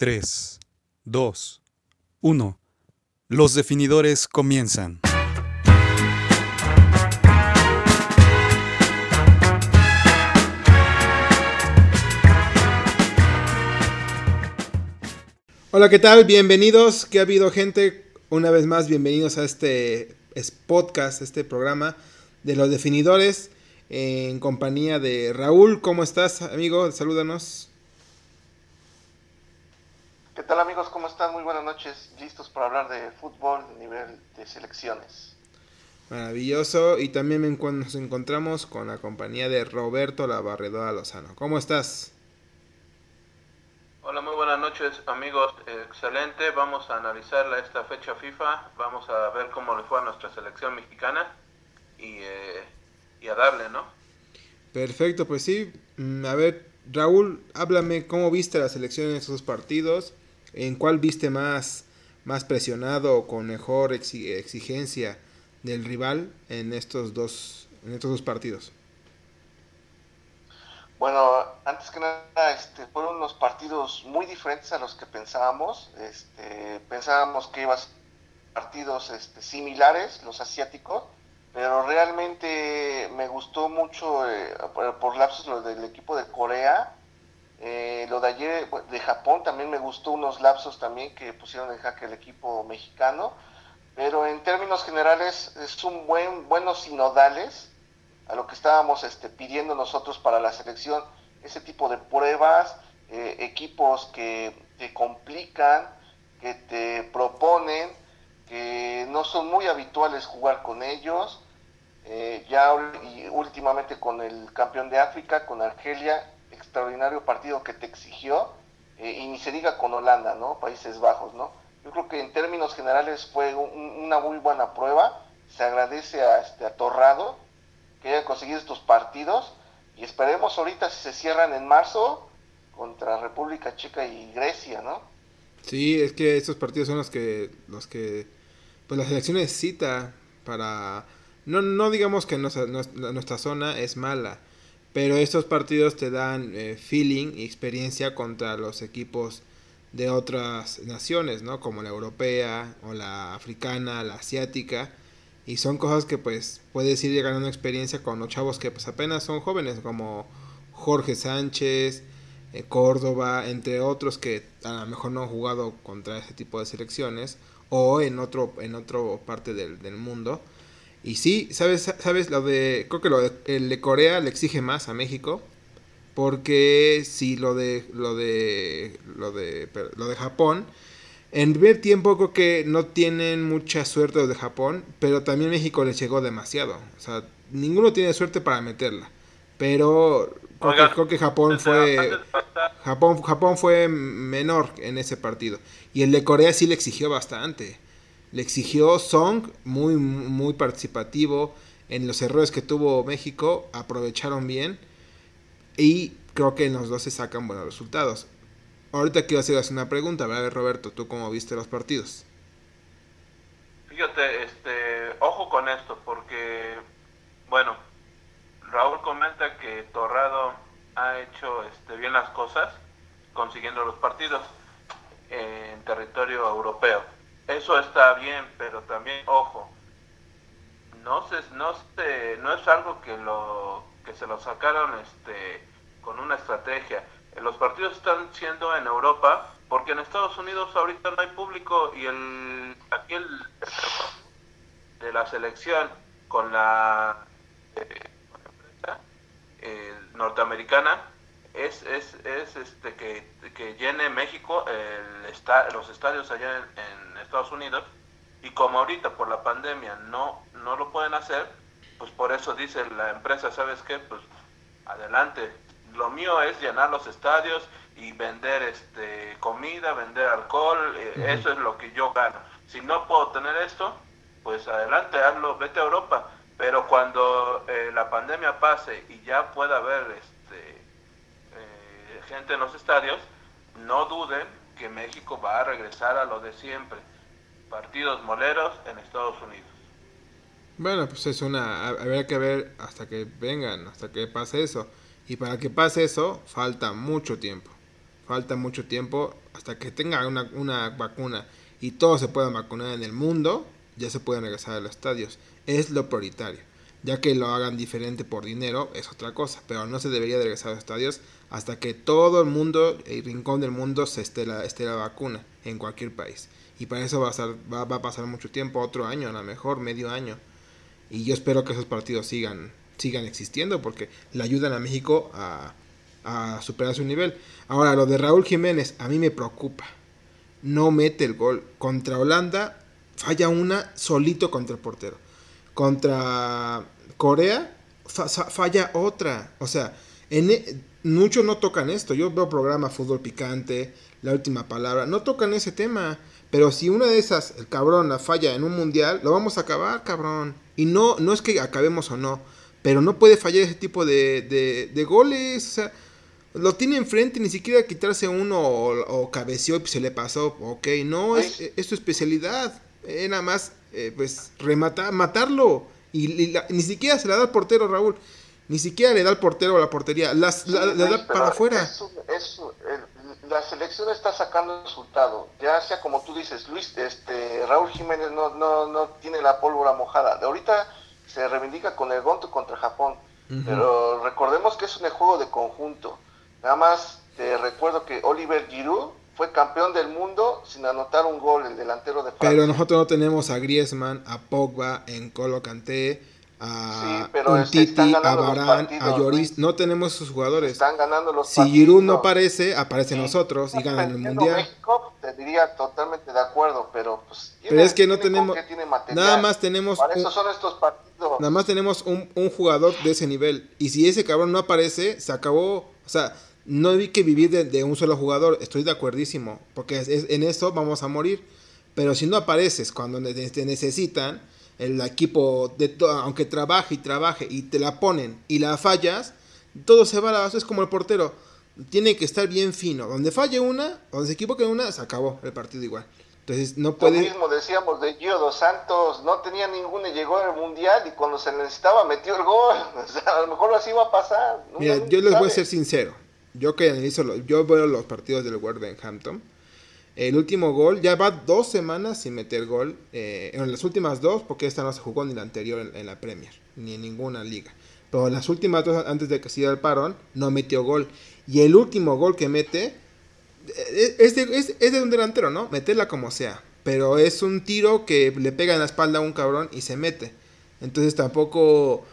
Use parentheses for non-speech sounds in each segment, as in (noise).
3, 2, 1. Los definidores comienzan. Hola, ¿qué tal? Bienvenidos. ¿Qué ha habido, gente? Una vez más, bienvenidos a este podcast, este programa de los definidores en compañía de Raúl. ¿Cómo estás, amigo? Salúdanos. ¿Qué tal amigos? ¿Cómo están? Muy buenas noches. Listos para hablar de fútbol a nivel de selecciones. Maravilloso. Y también nos encontramos con la compañía de Roberto Labarredora Lozano. ¿Cómo estás? Hola, muy buenas noches amigos. Excelente. Vamos a analizar esta fecha FIFA. Vamos a ver cómo le fue a nuestra selección mexicana y, eh, y a darle, ¿no? Perfecto, pues sí. Mm, a ver, Raúl, háblame cómo viste la selección en esos partidos ¿En cuál viste más, más presionado o con mejor exigencia del rival en estos dos, en estos dos partidos? Bueno, antes que nada, este, fueron unos partidos muy diferentes a los que pensábamos. Este, pensábamos que iban partidos este, similares, los asiáticos, pero realmente me gustó mucho eh, por, por lapsos lo del equipo de Corea eh, lo de ayer de Japón también me gustó unos lapsos también que pusieron en jaque el equipo mexicano, pero en términos generales es un buen buenos sinodales a lo que estábamos este, pidiendo nosotros para la selección, ese tipo de pruebas, eh, equipos que te complican, que te proponen, que no son muy habituales jugar con ellos. Eh, ya y últimamente con el campeón de África, con Argelia, extraordinario partido que te exigió, eh, y ni se diga con Holanda, ¿no? Países Bajos, ¿no? Yo creo que en términos generales fue una muy buena prueba, se agradece a, este, a Torrado que haya conseguido estos partidos, y esperemos ahorita si se cierran en marzo contra República Checa y Grecia, ¿no? Sí, es que estos partidos son los que, los que, pues la selección necesita para, no, no digamos que nuestra, nuestra zona es mala, pero estos partidos te dan eh, feeling y experiencia contra los equipos de otras naciones, ¿no? Como la europea o la africana, la asiática. Y son cosas que pues puedes ir ganando experiencia con los chavos que pues apenas son jóvenes, como Jorge Sánchez, eh, Córdoba, entre otros que a lo mejor no han jugado contra ese tipo de selecciones o en otro en otra parte del, del mundo y sí, sabes, sabes lo de, creo que lo de, el de Corea le exige más a México, porque si lo de, lo de, lo de, lo de Japón, en primer tiempo creo que no tienen mucha suerte los de Japón, pero también México les llegó demasiado, o sea, ninguno tiene suerte para meterla, pero creo, que, Japón fue, Japón, Japón fue menor en ese partido, y el de Corea sí le exigió bastante le exigió Song, muy, muy participativo en los errores que tuvo México, aprovecharon bien y creo que en los dos se sacan buenos resultados. Ahorita quiero hacerles una pregunta, ver Roberto, ¿tú cómo viste los partidos? Fíjate, este, ojo con esto, porque, bueno, Raúl comenta que Torrado ha hecho este, bien las cosas consiguiendo los partidos en territorio europeo eso está bien, pero también, ojo, no se, no se, no es algo que lo que se lo sacaron este con una estrategia. Los partidos están siendo en Europa porque en Estados Unidos ahorita no hay público y el aquí el de la selección con la eh, norteamericana es, es, es este que, que llene México el los estadios allá en, Estados Unidos y como ahorita por la pandemia no, no lo pueden hacer, pues por eso dice la empresa, ¿sabes qué? Pues adelante, lo mío es llenar los estadios y vender este comida, vender alcohol, eh, eso es lo que yo gano. Si no puedo tener esto, pues adelante, hazlo, vete a Europa. Pero cuando eh, la pandemia pase y ya pueda haber este, gente en los estadios, no duden que México va a regresar a lo de siempre. Partidos moleros en Estados Unidos. Bueno, pues es una... Habrá que ver hasta que vengan, hasta que pase eso. Y para que pase eso, falta mucho tiempo. falta mucho tiempo hasta que tenga una, una vacuna y todos se puedan vacunar en el mundo, ya se pueden regresar a los estadios. Es lo prioritario. Ya que lo hagan diferente por dinero es otra cosa, pero no se debería de regresar a los estadios hasta que todo el mundo, el rincón del mundo, se esté la, esté la vacuna en cualquier país. Y para eso va a, va, va a pasar mucho tiempo, otro año, a lo mejor medio año. Y yo espero que esos partidos sigan, sigan existiendo porque le ayudan a México a, a superar su nivel. Ahora, lo de Raúl Jiménez, a mí me preocupa. No mete el gol. Contra Holanda, falla una solito contra el portero. Contra Corea, fa falla otra. O sea, en, e, muchos no tocan esto. Yo veo programa Fútbol Picante, La Última Palabra. No tocan ese tema. Pero si una de esas, el cabrón, la falla en un mundial, lo vamos a acabar, cabrón. Y no, no es que acabemos o no. Pero no puede fallar ese tipo de, de, de goles. O sea, lo tiene enfrente, ni siquiera quitarse uno o, o cabeceó y se le pasó. Ok, no, es, es su especialidad. Era más, eh, pues, rematar, matarlo. Y, y la, ni siquiera se la da al portero, Raúl. Ni siquiera le da al portero a la portería. Las, Sí, la, da para afuera. es un- es un- el- la selección está sacando resultado. Ya sea como tú dices, Luis, este Raúl Jiménez no, no, no tiene la pólvora mojada. De ahorita se reivindica con el Gonto contra Japón. Pero recordemos que es un juego de conjunto. Nada más te recuerdo que Oliver Giroud fue campeón del mundo sin anotar un gol, el delantero de Francia. Pero nosotros no tenemos a Griezmann, a Pogba, en Colo Kanté, a Sí, pero un este, están Titi, a Varane, a Lloris. No tenemos esos jugadores. Están ganando los Si Giroud no aparece, aparecen Sí. nosotros y ganan el mundial. México, te diría totalmente de acuerdo, pero pues. Pero es que no tenemos. Nada más tenemos. Para un- eso son estos partidos. Nada más tenemos un, un jugador de ese nivel. Y si ese cabrón no aparece, se acabó. O sea, no hay que vivir de, de un solo jugador. Estoy de acuerdísimo. Porque es- es- en eso vamos a morir. Pero si no apareces cuando te necesitan, el equipo, de aunque trabaje y trabaje y te la ponen y la fallas, todo se va a la base. Es como el portero. Tiene que estar bien fino. Donde falle una, donde se equivoque una, se acabó el partido igual. Entonces no Lo puede. mismo decíamos de Gio dos Santos, no tenía ninguno y llegó al mundial y cuando se necesitaba metió el gol. (laughs) O sea, a lo mejor así va a pasar. Mira, yo les voy a sabe. ser sincero. Yo que analizo, lo- yo veo los partidos del Wolverhampton. El último gol, ya va dos semanas sin meter gol. eh, en las últimas dos, porque esta no se jugó ni la anterior en, la Premier, ni en ninguna liga. Pero las últimas dos, antes de que se diera el parón, no metió gol. Y el último gol que mete, eh, es de, es de un delantero, ¿no? Meterla como sea. Pero es un tiro que le pega en la espalda a un cabrón y se mete. Entonces tampoco,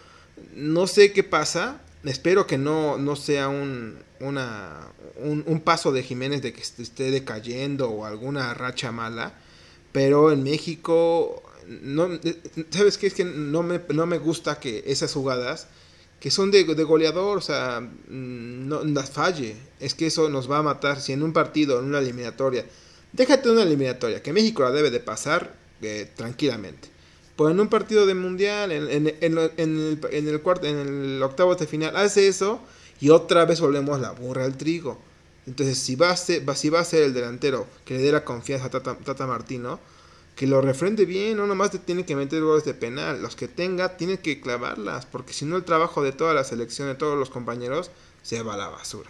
no sé qué pasa. Espero que no, no sea un, una, un, paso de Jiménez de que est- esté decayendo o alguna racha mala. Pero en México, no, eh, ¿sabes qué? Es que no me, no me gusta que esas jugadas, que son de, de goleador, o sea, mm, no las falle. Es que eso nos va a matar. Si en un partido, en una eliminatoria, déjate una eliminatoria, que México la debe de pasar eh, tranquilamente. Pues en un partido de mundial, en, en, en, en el, en el cuarto, en el octavo de final, hace eso y otra vez volvemos la burra al trigo. Entonces, si va a ser, si va a ser el delantero que le dé la confianza a Tata, Tata Martino, que lo refrende bien, no nomás te tiene que meter goles de penal, los que tenga tiene que clavarlas, porque si no el trabajo de toda la selección, de todos los compañeros, se va a la basura.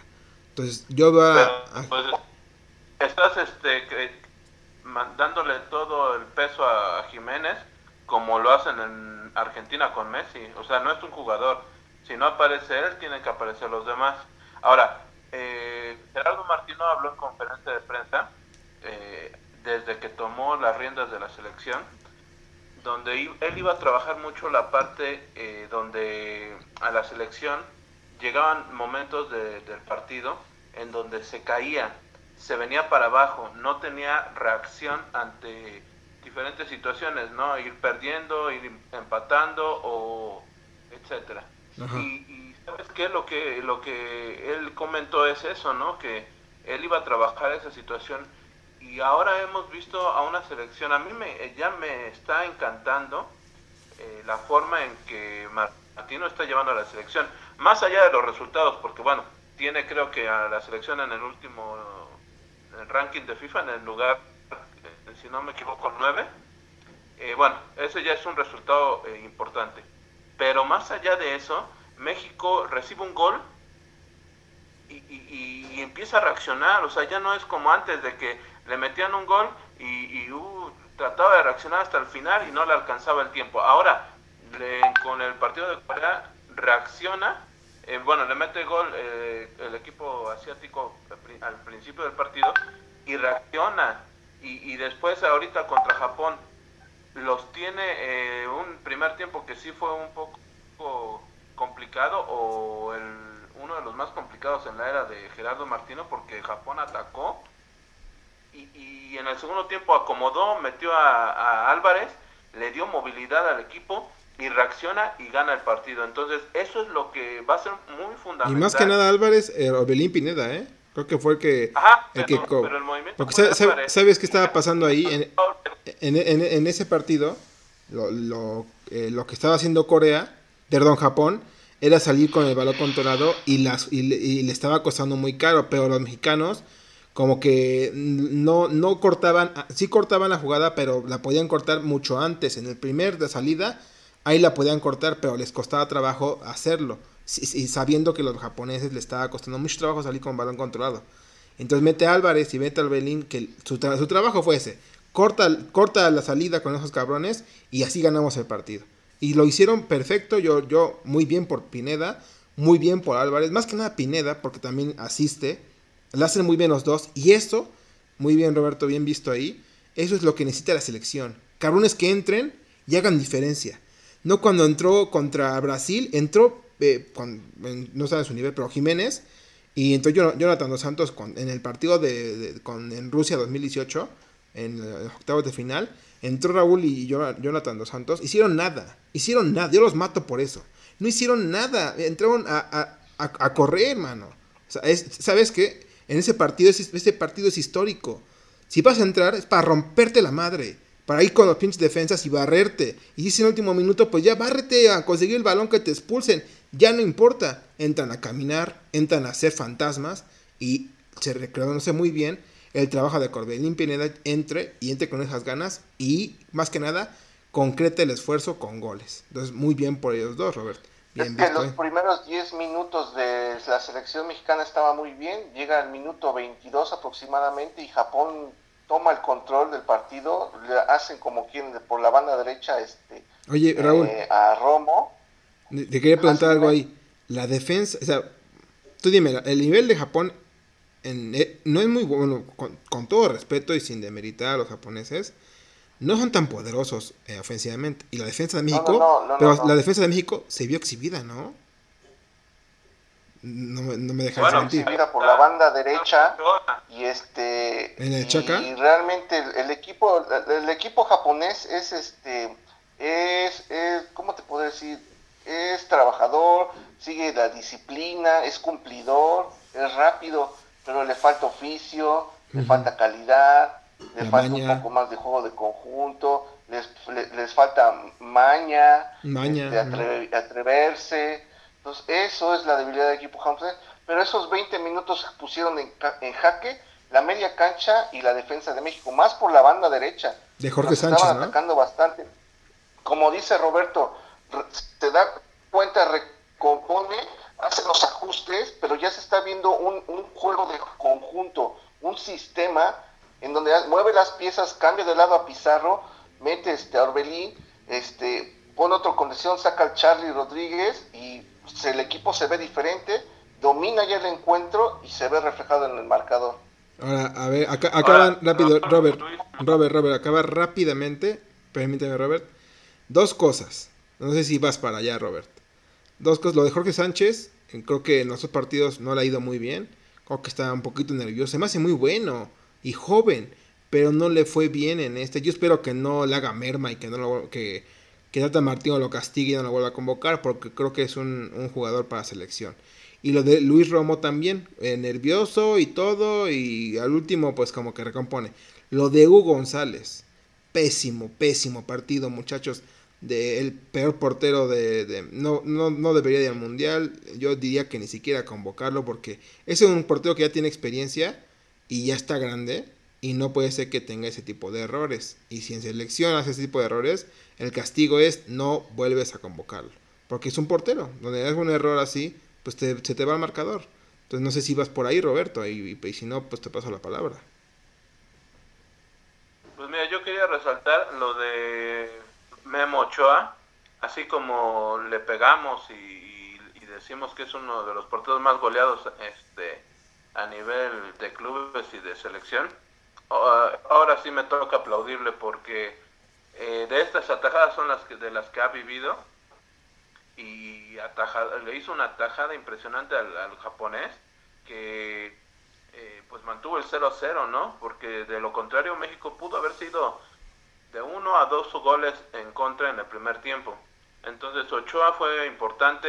Entonces, yo voy a... Pues, estás este, que- ma- dándole todo el peso a Jiménez como lo hacen en Argentina con Messi. O sea, no es un jugador. Si no aparece él, tienen que aparecer los demás. Ahora, eh, Gerardo Martino habló en conferencia de prensa eh, desde que tomó las riendas de la selección, donde él iba a trabajar mucho la parte eh, donde a la selección llegaban momentos de- del partido en donde se caía, se venía para abajo, no tenía reacción ante diferentes situaciones, ¿no? Ir perdiendo, ir empatando o etcétera. Y, y sabes qué, lo que lo que él comentó es eso, ¿no? Que él iba a trabajar esa situación y ahora hemos visto a una selección, a mí me ya me está encantando eh, la forma en que Martino está llevando a la selección, más allá de los resultados, porque bueno, tiene creo que a la selección en el último en el ranking de FIFA en el lugar, si no me equivoco, 9. Eh, bueno, ese ya es un resultado eh, importante. Pero más allá de eso, México recibe un gol y, empieza a reaccionar, o sea, ya no es como antes de que le metían un gol y, uh, trataba de reaccionar hasta el final y no le alcanzaba el tiempo. Ahora, con el partido de Corea, reacciona, eh, bueno, le mete gol eh, el equipo asiático al principio del partido y reacciona. Y, después, ahorita contra Japón, los tiene eh, un primer tiempo que sí fue un poco complicado o el, uno de los más complicados en la era de Gerardo Martino porque Japón atacó y, en el segundo tiempo acomodó, metió a, Álvarez, le dio movilidad al equipo y reacciona y gana el partido. Entonces, eso es lo que va a ser muy fundamental. Y más que nada Álvarez, eh, Orbelín Pineda, ¿eh? Creo que fue el que... Ajá, el que pero el movimiento Porque sabes qué estaba pasando ahí en, en, en, ese partido, lo, lo, eh, lo, que estaba haciendo Corea, perdón, Japón, era salir con el balón controlado y, las, y, y le estaba costando muy caro, pero los mexicanos como que no, no cortaban, ah, sí cortaban la jugada, pero la podían cortar mucho antes. En el primer de salida, ahí la podían cortar, pero les costaba trabajo hacerlo. Sabiendo que los japoneses les estaba costando mucho trabajo salir con balón controlado. Entonces mete a Álvarez y mete al Belín, que su, su, trabajo fue ese. Corta, corta la salida con esos cabrones y así ganamos el partido. Y lo hicieron perfecto, yo, yo muy bien por Pineda, muy bien por Álvarez, más que nada Pineda, porque también asiste lo hacen muy bien los dos. Y eso, muy bien Roberto, bien visto ahí, eso es lo que necesita la selección. Cabrones que entren y hagan diferencia. No cuando entró contra Brasil, entró, no sabe su nivel, pero Jiménez. Y entró Jonathan Dos Santos en el partido de, con, en Rusia 2018, en los octavos de final. Entró Raúl y Jonathan Dos Santos. Hicieron nada. Hicieron nada. Yo los mato por eso. No hicieron nada. Entraron a, a, correr, mano. O sea, ¿Sabes qué? en ese partido, ese, partido es histórico. Si vas a entrar es para romperte la madre, para ir con los pinches defensas y barrerte. Y si en el último minuto, pues ya bárrete a conseguir el balón que te expulsen. Ya no importa. Entran a caminar, entran a ser fantasmas y se reconoce muy bien el trabajo de Corbelín Pineda entre y entre con esas ganas y más que nada concreta el esfuerzo con goles. Entonces, muy bien por ellos dos, Robert es que los primeros 10 minutos de la selección mexicana estaba muy bien, llega el minuto 22 aproximadamente y Japón toma el control del partido, le hacen como quien por la banda derecha este Oye, Raúl, eh, a Romo. Te quería preguntar algo ahí. La defensa, o sea, tú dime, el nivel de Japón en, eh, no es muy bueno, con, con, todo respeto y sin demeritar a los japoneses, no son tan poderosos eh, ofensivamente. Y la defensa de México, pero la defensa de México se vio exhibida, ¿no? No, no me dejas bueno, mentir. exhibida por la banda derecha y este y realmente el, equipo el, equipo japonés es este es, es cómo te puedo decir es trabajador sigue la disciplina es cumplidor es rápido pero le falta oficio le falta calidad les falta un poco más de juego de conjunto, les, les, falta maña, este, atreverse. Entonces, eso es la debilidad del equipo japonés. Pero esos 20 minutos pusieron en, en, jaque la media cancha y la defensa de México, más por la banda derecha. De Jorge Sánchez. Estaban atacando bastante. Como dice Roberto, te da cuenta, recompone, hace los ajustes, pero ya se está viendo un, un juego de conjunto, un sistema en donde mueve las piezas, cambia de lado a Pizarro, mete este, a Orbelín, este, pone otra condición, saca al Charlie Rodríguez y el equipo se ve diferente, domina ya el encuentro y se ve reflejado en el marcador. Ahora, a ver, acá, acaban rápido, Robert, Robert, Robert, acaba rápidamente, permíteme Robert, dos cosas, no sé si vas para allá Robert, dos cosas, lo de Jorge Sánchez, creo que en los otros partidos no le ha ido muy bien, creo que está un poquito nervioso, se me hace muy bueno, y joven, pero no le fue bien en este. Yo espero que no le haga merma y que no lo, que, que Tata Martino lo castigue y no lo vuelva a convocar, porque creo que es un, un jugador para selección. Y lo de Luis Romo también, eh, nervioso y todo, y al último pues como que recompone. Lo de Hugo González, pésimo, pésimo partido muchachos, de el peor portero de, no, no, no, debería ir al mundial, yo diría que ni siquiera convocarlo porque es un portero que ya tiene experiencia y ya está grande y no puede ser que tenga ese tipo de errores. Y si en selección hace ese tipo de errores, el castigo es no vuelves a convocarlo. Porque es un portero. Donde haces un error así, pues se te va al marcador. Entonces no sé si vas por ahí, Roberto, y si no, pues te paso la palabra. Pues mira, yo quería resaltar lo de Ochoa, así como le pegamos y, decimos que es uno de los porteros más goleados este, a nivel de clubes y de selección. Ahora sí me toca aplaudirle porque eh, de estas atajadas son las que, de las que ha vivido y le hizo una atajada impresionante al, japonés que eh, pues mantuvo el 0-0, ¿no? Porque de lo contrario México pudo haber sido de uno a dos goles en contra en el primer tiempo. Entonces Ochoa fue importante.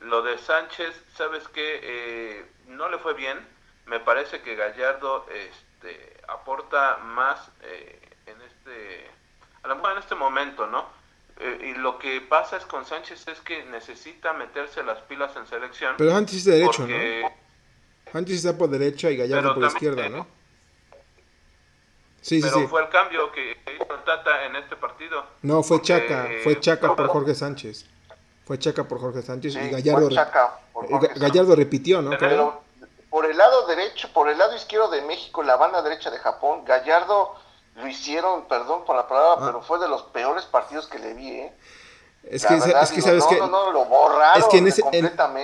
Lo de Sánchez, ¿sabes qué? Eh, no le fue bien. Me parece que Gallardo este, aporta más eh, en este, a lo mejor en este momento, ¿no? Eh, y lo que pasa es con Sánchez es que necesita meterse las pilas en selección. Pero antes es de derecho, ¿no? Antes está por derecha y Gallardo por izquierda, ¿no? Sí, pero fue el cambio que hizo Tata en este partido. No, fue Chaca, fue Chaca por Jorge Sánchez. Fue Chaca por Jorge Sánchez y Gallardo, Gallardo repitió, ¿no? Pero por el lado derecho, por el lado izquierdo de México, la banda derecha de Japón, Gallardo lo hicieron, perdón por la palabra, ah. pero fue de los peores partidos que le vi, ¿eh? Es que, es que sabes que. es que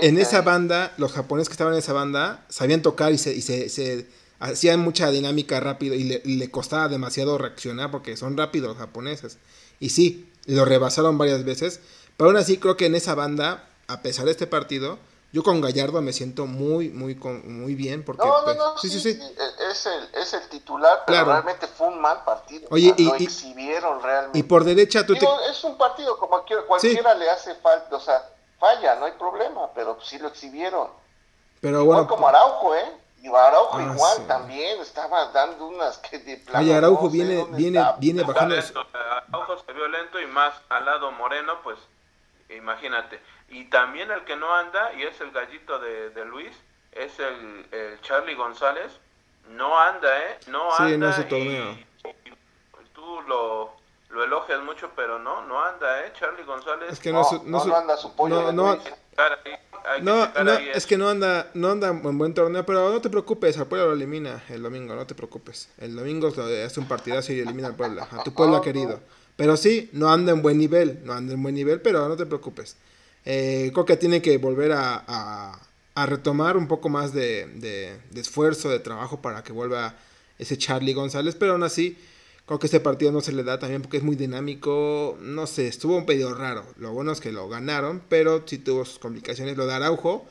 en, esa banda, los japoneses que estaban en esa banda sabían tocar y se, y se, hacían mucha dinámica rápido y le, costaba demasiado reaccionar porque son rápidos los japoneses. Y sí, lo rebasaron varias veces. Pero aún así, creo que en esa banda, a pesar de este partido, yo con Gallardo me siento muy, muy, muy bien. Porque, no, no, pues, no, sí, sí, sí, Es, el, es el titular, pero realmente fue un mal partido. Oye, y, lo exhibieron realmente. Y por derecha tú Es un partido como cualquiera, le hace falta, o sea, falla, no hay problema, pero sí lo exhibieron. Pero bueno. como Araujo, ¿eh? Y Araujo ah, igual también estaba dando unas que de plano, Oye, Araujo viene, viene, viene bajando. Araujo se vio lento y más al lado Moreno, pues imagínate. Y también el que no anda, y es el gallito de, Luis, es el, Charlie González. No anda, ¿eh? No anda. Sí, no es torneo. tú lo, lo elogias mucho, pero no, no anda, ¿eh? Charlie González. Es que no, no, no, anda su pollo. No, no, no, es que no anda, no anda en buen torneo, pero no te preocupes, al Puebla lo elimina el domingo, no te preocupes. El domingo hace un partidazo y elimina al Puebla, a tu Puebla querido. Pero sí, no anda en buen nivel, no anda en buen nivel, pero no te preocupes. Eh, creo que tiene que volver a, a, retomar un poco más de, de, esfuerzo, de trabajo para que vuelva ese Charlie González, pero aún así creo que este partido no se le da también porque es muy dinámico, no sé, estuvo un pedido raro, lo bueno es que lo ganaron, pero sí tuvo sus complicaciones, lo de Araujo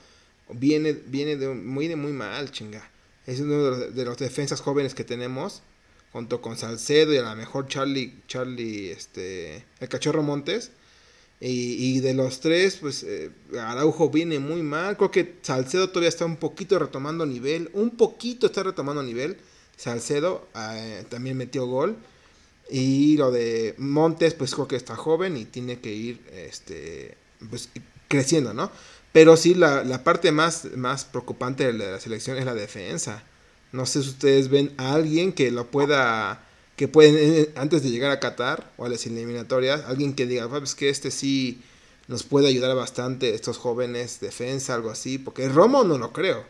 viene, viene de muy, de muy mal, chinga, es uno de los, defensas jóvenes que tenemos, junto con Salcedo y a lo mejor Charlie, Charlie, este, el cachorro Montes, y, de los tres, pues eh, Araujo viene muy mal. Creo que Salcedo todavía está un poquito retomando nivel. Un poquito está retomando nivel. Salcedo eh, también metió gol. Y lo de Montes, pues creo que está joven y tiene que ir este, pues, creciendo, ¿no? Pero sí, la, la parte más, más preocupante de la selección es la defensa. No sé si ustedes ven a alguien que lo pueda que pueden, antes de llegar a Qatar o a las eliminatorias, alguien que diga, pues que este sí nos puede ayudar bastante, estos jóvenes, defensa, algo así, porque Romo no lo creo.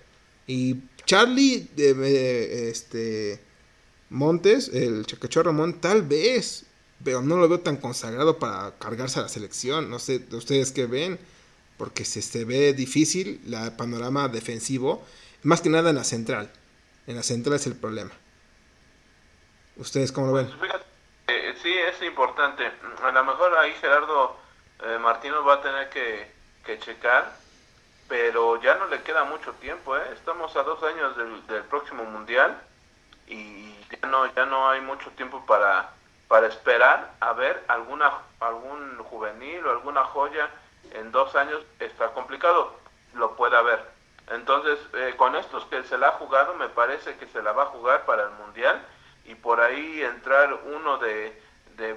Y Charlie, de este, Montes, el Chacachorro Ramón, tal vez, pero no lo veo tan consagrado para cargarse a la selección. No sé, ustedes qué ven, porque se, se ve difícil el panorama defensivo, más que nada en la central. En la central es el problema. ¿Ustedes cómo lo ven? Pues eh, sí, es importante. A lo mejor ahí Gerardo eh, Martínez va a tener que, checar, pero ya no le queda mucho tiempo. ¿eh? Estamos a dos años del, próximo Mundial y ya no, ya no hay mucho tiempo para, para esperar a ver alguna, algún juvenil o alguna joya en dos años. Está complicado, lo puede haber. Entonces, eh, con estos que se la ha jugado, me parece que se la va a jugar para el Mundial y por ahí entrar uno de,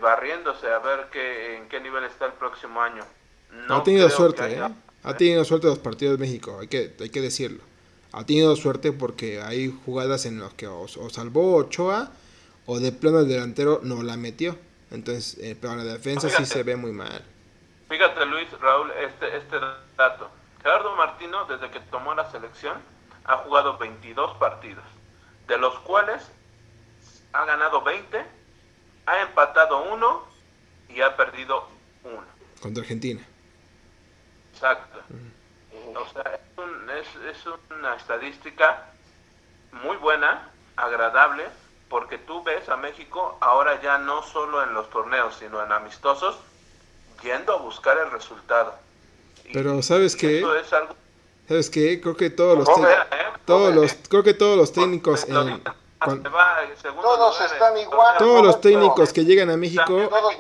barriéndose a ver qué, en qué nivel está el próximo año. No ha tenido suerte, ¿eh? Ha tenido suerte los partidos de México, hay que, hay que decirlo. Ha tenido suerte porque hay jugadas en las que o, salvó Ochoa o de plano el delantero no la metió. Entonces, eh, pero la defensa sí se ve muy mal. Fíjate Luis, Raúl, este, este dato. Gerardo Martino, desde que tomó la selección, ha jugado 22 partidos, de los cuales ha ganado 20, ha empatado uno y ha perdido uno. Contra Argentina. Exacto. O sea, es, un- es- es una estadística muy buena, agradable, porque tú ves a México ahora ya no solo en los torneos, sino en amistosos, yendo a buscar el resultado. Y- Pero, ¿sabes es algo ¿Sabes qué? Creo que todos los, ¿eh? todos los, Porque- creo que todos los técnicos, en- se va en Todos lugar están igual. todos los técnicos que llegan a México, Todos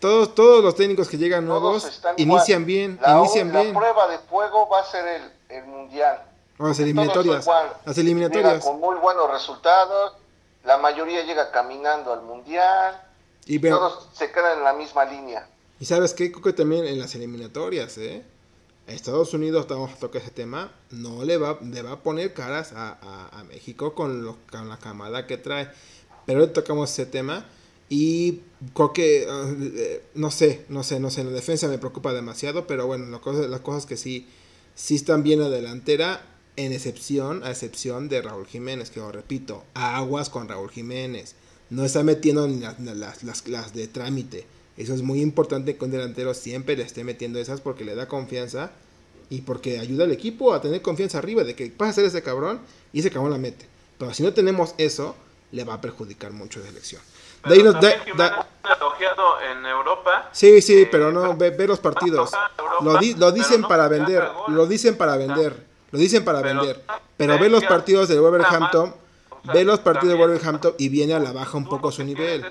todos, todos los técnicos que llegan nuevos están inician igual. bien, La, inician la bien. prueba de fuego va a ser el, el mundial. Las eliminatorias, las eliminatorias. con muy buenos resultados. La mayoría llega caminando al mundial. Y, Todos se quedan en la misma línea. y sabes qué, creo que también en las eliminatorias, ¿eh? Estados Unidos, vamos a tocar ese tema, no le va, le va a poner caras a, a- a México con, lo- con la camada que trae. Pero tocamos ese tema y creo que, eh, no sé, no sé, no sé, en la defensa me preocupa demasiado, pero bueno, la cosa- las cosas que sí, sí están bien a delantera, en excepción, a excepción de Raúl Jiménez, que os repito, aguas con Raúl Jiménez. No está metiendo ni las, las, las, las de trámite. Eso es muy importante que un delantero siempre le esté metiendo esas porque le da confianza y porque ayuda al equipo a tener confianza arriba de que vas a hacer ese cabrón y ese cabrón la mete. Pero si no tenemos eso, le va a perjudicar mucho la selección. De ahí nos- da- da- en Europa. Sí, sí, Eh, pero no, ve, ve los partidos. Lo, di- lo dicen no para vender, lo dicen para vender, lo dicen para Pero- vender. Pero ve los partidos del Wolverhampton, O sea, ve los partidos de Wolverhampton y viene a la baja un poco su nivel.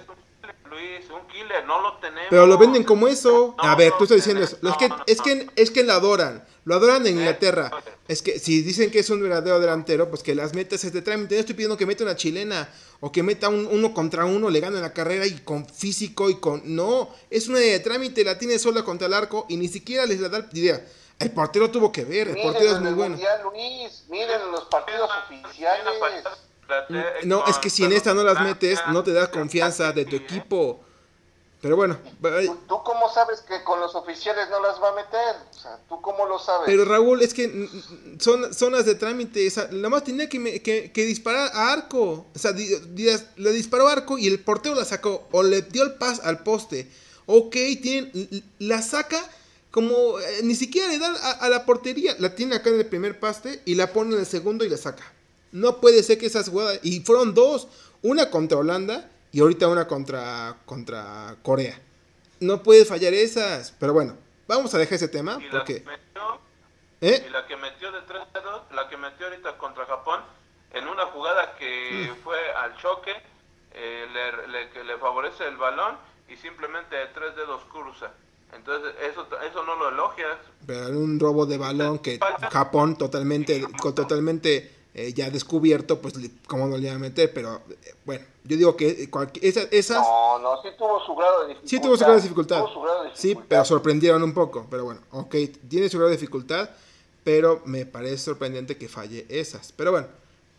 Pero lo venden como eso. A ver, tú estás diciendo eso. Es que, es que, es que lo adoran. Lo adoran en Inglaterra. oye. Es que si dicen que es un verdadero delantero, pues que las metas se te trámite. Yo estoy pidiendo que meta una chilena. O que meta un uno contra uno, le gane la carrera y con físico y con. No, es una de trámite, la tiene sola contra el arco y ni siquiera les la da idea. El portero tuvo que ver, el Miren portero es muy bueno. mundial, Luis. Miren los partidos oficiales. No, es que si en esta no las metes, no te das confianza de tu equipo. Pero bueno, ¿Tú, tú cómo sabes que con los oficiales no las va a meter? O sea, ¿tú cómo lo sabes? Pero Raúl, es que son zonas de trámite. O sea, nada más tenía que, me- que- que disparar a arco. O sea, di- di- le disparó a arco y el portero la sacó. O le dio el pas al poste. Ok, tienen, la saca como eh, ni siquiera le da a, a la portería. La tiene acá en el primer paste y la pone en el segundo y la saca. No puede ser que esas jugadas. Y fueron dos: una contra Holanda y ahorita una contra, contra Corea. No puede fallar esas. Pero bueno, vamos a dejar ese tema Y la, porque. que metió, ¿Eh? y la que metió de tres dedos, la que metió ahorita contra Japón, en una jugada que Mm. fue al choque, eh, le, le- que le favorece el balón y simplemente de tres dedos cruza. Entonces, eso, eso no lo elogias. Pero en un robo de balón que Japón totalmente, totalmente eh, ya descubierto, pues cómo no le iba a meter, pero eh, bueno, yo digo que cualquier, esa- esas No, no, sí tuvo su grado de dificultad. sí tuvo su grado de dificultad. Su grado de Sí, dificultad. pero sorprendieron un poco, pero bueno, ok, tiene su grado de dificultad, pero me parece sorprendente que falle esas. Pero bueno,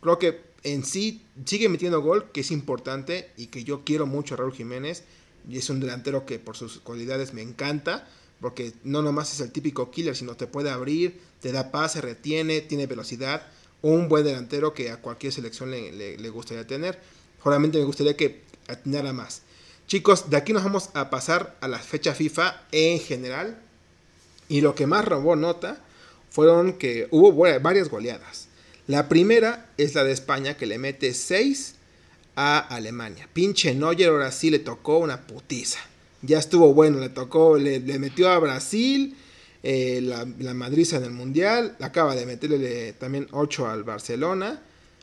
creo que en sí sigue metiendo gol, que es importante y que yo quiero mucho a Raúl Jiménez. Y es un delantero que por sus cualidades me encanta, porque no nomás es el típico killer, sino te puede abrir, te da pase, retiene, tiene velocidad. Un buen delantero que a cualquier selección le, gustaría tener. Solamente me gustaría que atinara más. Chicos, de aquí nos vamos a pasar a la fecha FIFA en general. Y lo que más robó nota fueron que hubo varias goleadas. La primera es la de España que le mete 6 a Alemania. Pinche Neuer ahora sí le tocó una putiza. Ya estuvo bueno, le tocó, le metió a Brasil eh, la, la madriza en el Mundial. Acaba de meterle también 8 al Barcelona.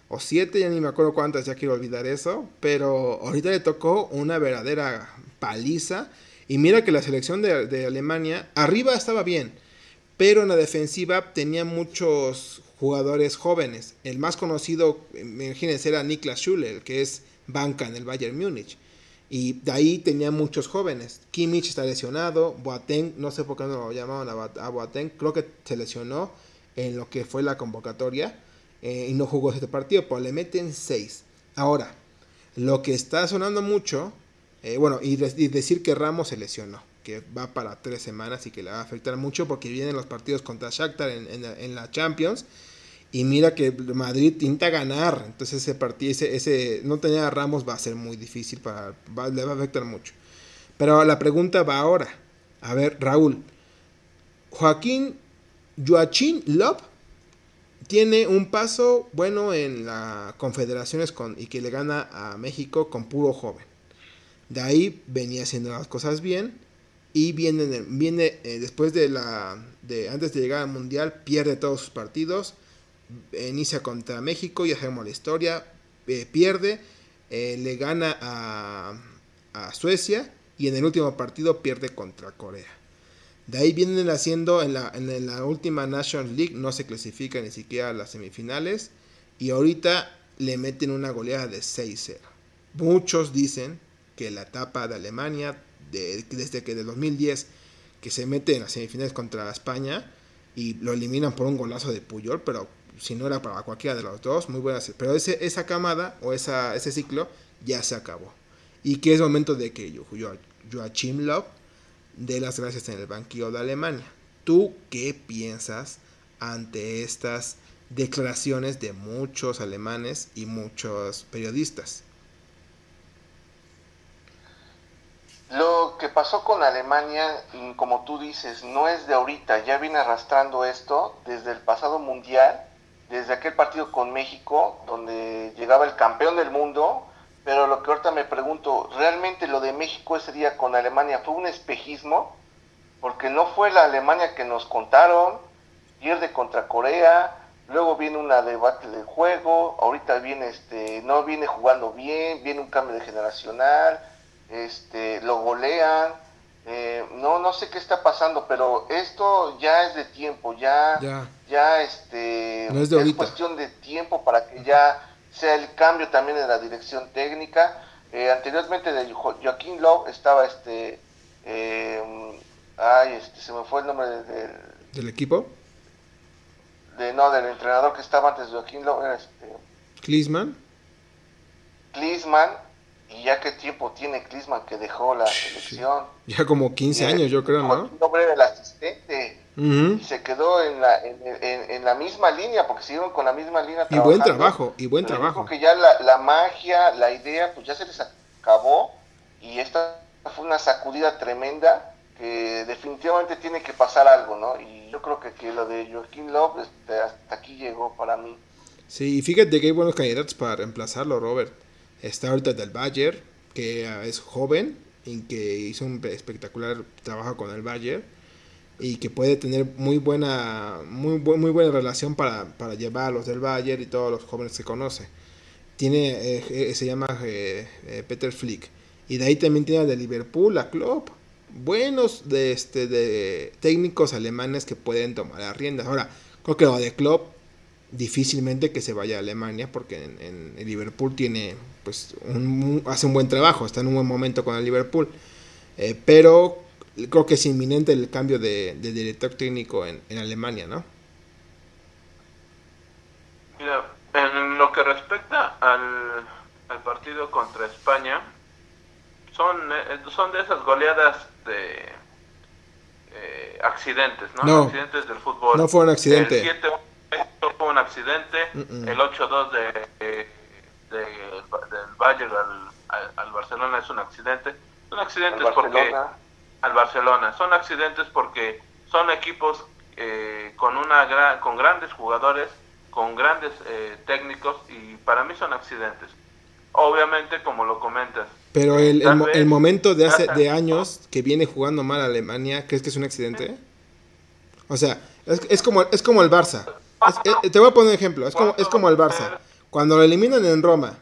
O 7, ya ni me acuerdo cuántas, ya quiero olvidar eso. Pero ahorita le tocó una verdadera paliza. Y mira que la selección de, Alemania, arriba estaba bien. Pero en la defensiva tenía muchos jugadores jóvenes. El más conocido, imagínense, era Niklas Schüller, el que es banca en el Bayern Múnich. Y de ahí tenía muchos jóvenes. Kimmich está lesionado, Boateng, no sé por qué no lo llamaban a, Boat- a Boateng, creo que se lesionó en lo que fue la convocatoria eh, y no jugó este partido, pero le meten 6. Ahora, lo que está sonando mucho, eh, bueno, y, de- y decir que Ramos se lesionó, que va para tres semanas y que le va a afectar mucho porque vienen los partidos contra Shakhtar en, en en la Champions Y mira que Madrid tinta ganar. Entonces ese partido, ese, ese no tener a Ramos va a ser muy difícil para. le va a afectar mucho. Pero la pregunta va ahora. A ver, Raúl. Joaquín Joachín Lop tiene un paso bueno en la confederaciones con, y que le gana a México con puro joven. De ahí venía haciendo las cosas bien y viene, viene eh, después de la de antes de llegar al mundial pierde todos sus partidos inicia contra México ya sabemos la historia eh, pierde eh, le gana a, a, Suecia y en el último partido pierde contra Corea. De ahí vienen haciendo en la, en la última National League no se clasifica ni siquiera a las semifinales y ahorita le meten una goleada de 6-0 muchos dicen que la etapa de Alemania desde que del 2010 que se mete en las semifinales contra España y lo eliminan por un golazo de Puyol, pero si no era para cualquiera de los dos, muy buena. Pero ese, esa camada o esa, ese ciclo ya se acabó. Y que es momento de que yo, yo, Joachim Love dé las gracias en el banquillo de Alemania. ¿Tú qué piensas ante estas declaraciones de muchos alemanes y muchos periodistas? Lo que pasó con Alemania, como tú dices, no es de ahorita, ya viene arrastrando esto desde el pasado mundial, desde aquel partido con México, donde llegaba el campeón del mundo, pero lo que ahorita me pregunto, ¿realmente lo de México ese día con Alemania fue un espejismo? Porque no fue la Alemania que nos contaron, pierde contra Corea, luego viene una debate del juego, ahorita viene este, no viene jugando bien, viene un cambio de generacional, este, lo golean. Eh, no, no sé qué está pasando, pero esto ya es de tiempo, ya, este, es, cuestión de tiempo para que ya sea el cambio también en la dirección técnica. Eh, anteriormente de Joaquín Love estaba este, eh, ay, este, se me fue el nombre del equipo. De, no, del entrenador que estaba antes de Joaquín Love, era este. Klinsmann. Klinsmann, y ya qué tiempo tiene Klinsmann que dejó la selección. Ya como 15 años, yo creo, ¿no? El nombre Y se quedó en la, en, la misma línea, porque siguieron con la misma línea. Y buen trabajo, y buen trabajo. que ya la, la magia, la idea, pues ya se les acabó. Y esta fue una sacudida tremenda que definitivamente tiene que pasar algo, ¿no? Y yo creo que, que lo de Joaquín Love este, hasta aquí llegó para mí. Sí, y fíjate que hay buenos candidatos para reemplazarlo, Robert. Está ahorita del Bayern, que es joven y que hizo un espectacular trabajo con el Bayern y que puede tener muy buena muy, muy buena relación para, para llevar a los del Bayern y todos los jóvenes que conoce. Tiene, eh, eh, se llama eh, Peter Flick. Y de ahí también tiene de Liverpool, a Klopp. Buenos de, este, de técnicos alemanes que pueden tomar las riendas. Ahora, creo que lo de Klopp difícilmente que se vaya a Alemania porque en, Liverpool tiene pues hace un buen trabajo está en un buen momento con el Liverpool pero creo que es inminente el cambio de, director técnico en, Alemania no mira en lo que respecta al, al partido contra España son eh, son de esas goleadas de eh, accidentes no, accidentes del fútbol. No fue un accidente. Esto fue un accidente. El 8-2 de, del Bayern al, al, Barcelona es un accidente. Son accidentes porque al Barcelona son accidentes porque son equipos eh, con una gran, con grandes jugadores, con grandes eh, técnicos y para mí son accidentes. Obviamente, como lo comentas. Pero el, el, momento de hace de años que viene jugando mal Alemania, ¿crees que es un accidente? O sea, es, es como es como el Barça. Eh, te voy a poner un ejemplo. Es como, es como el Barça. Cuando lo eliminan en Roma.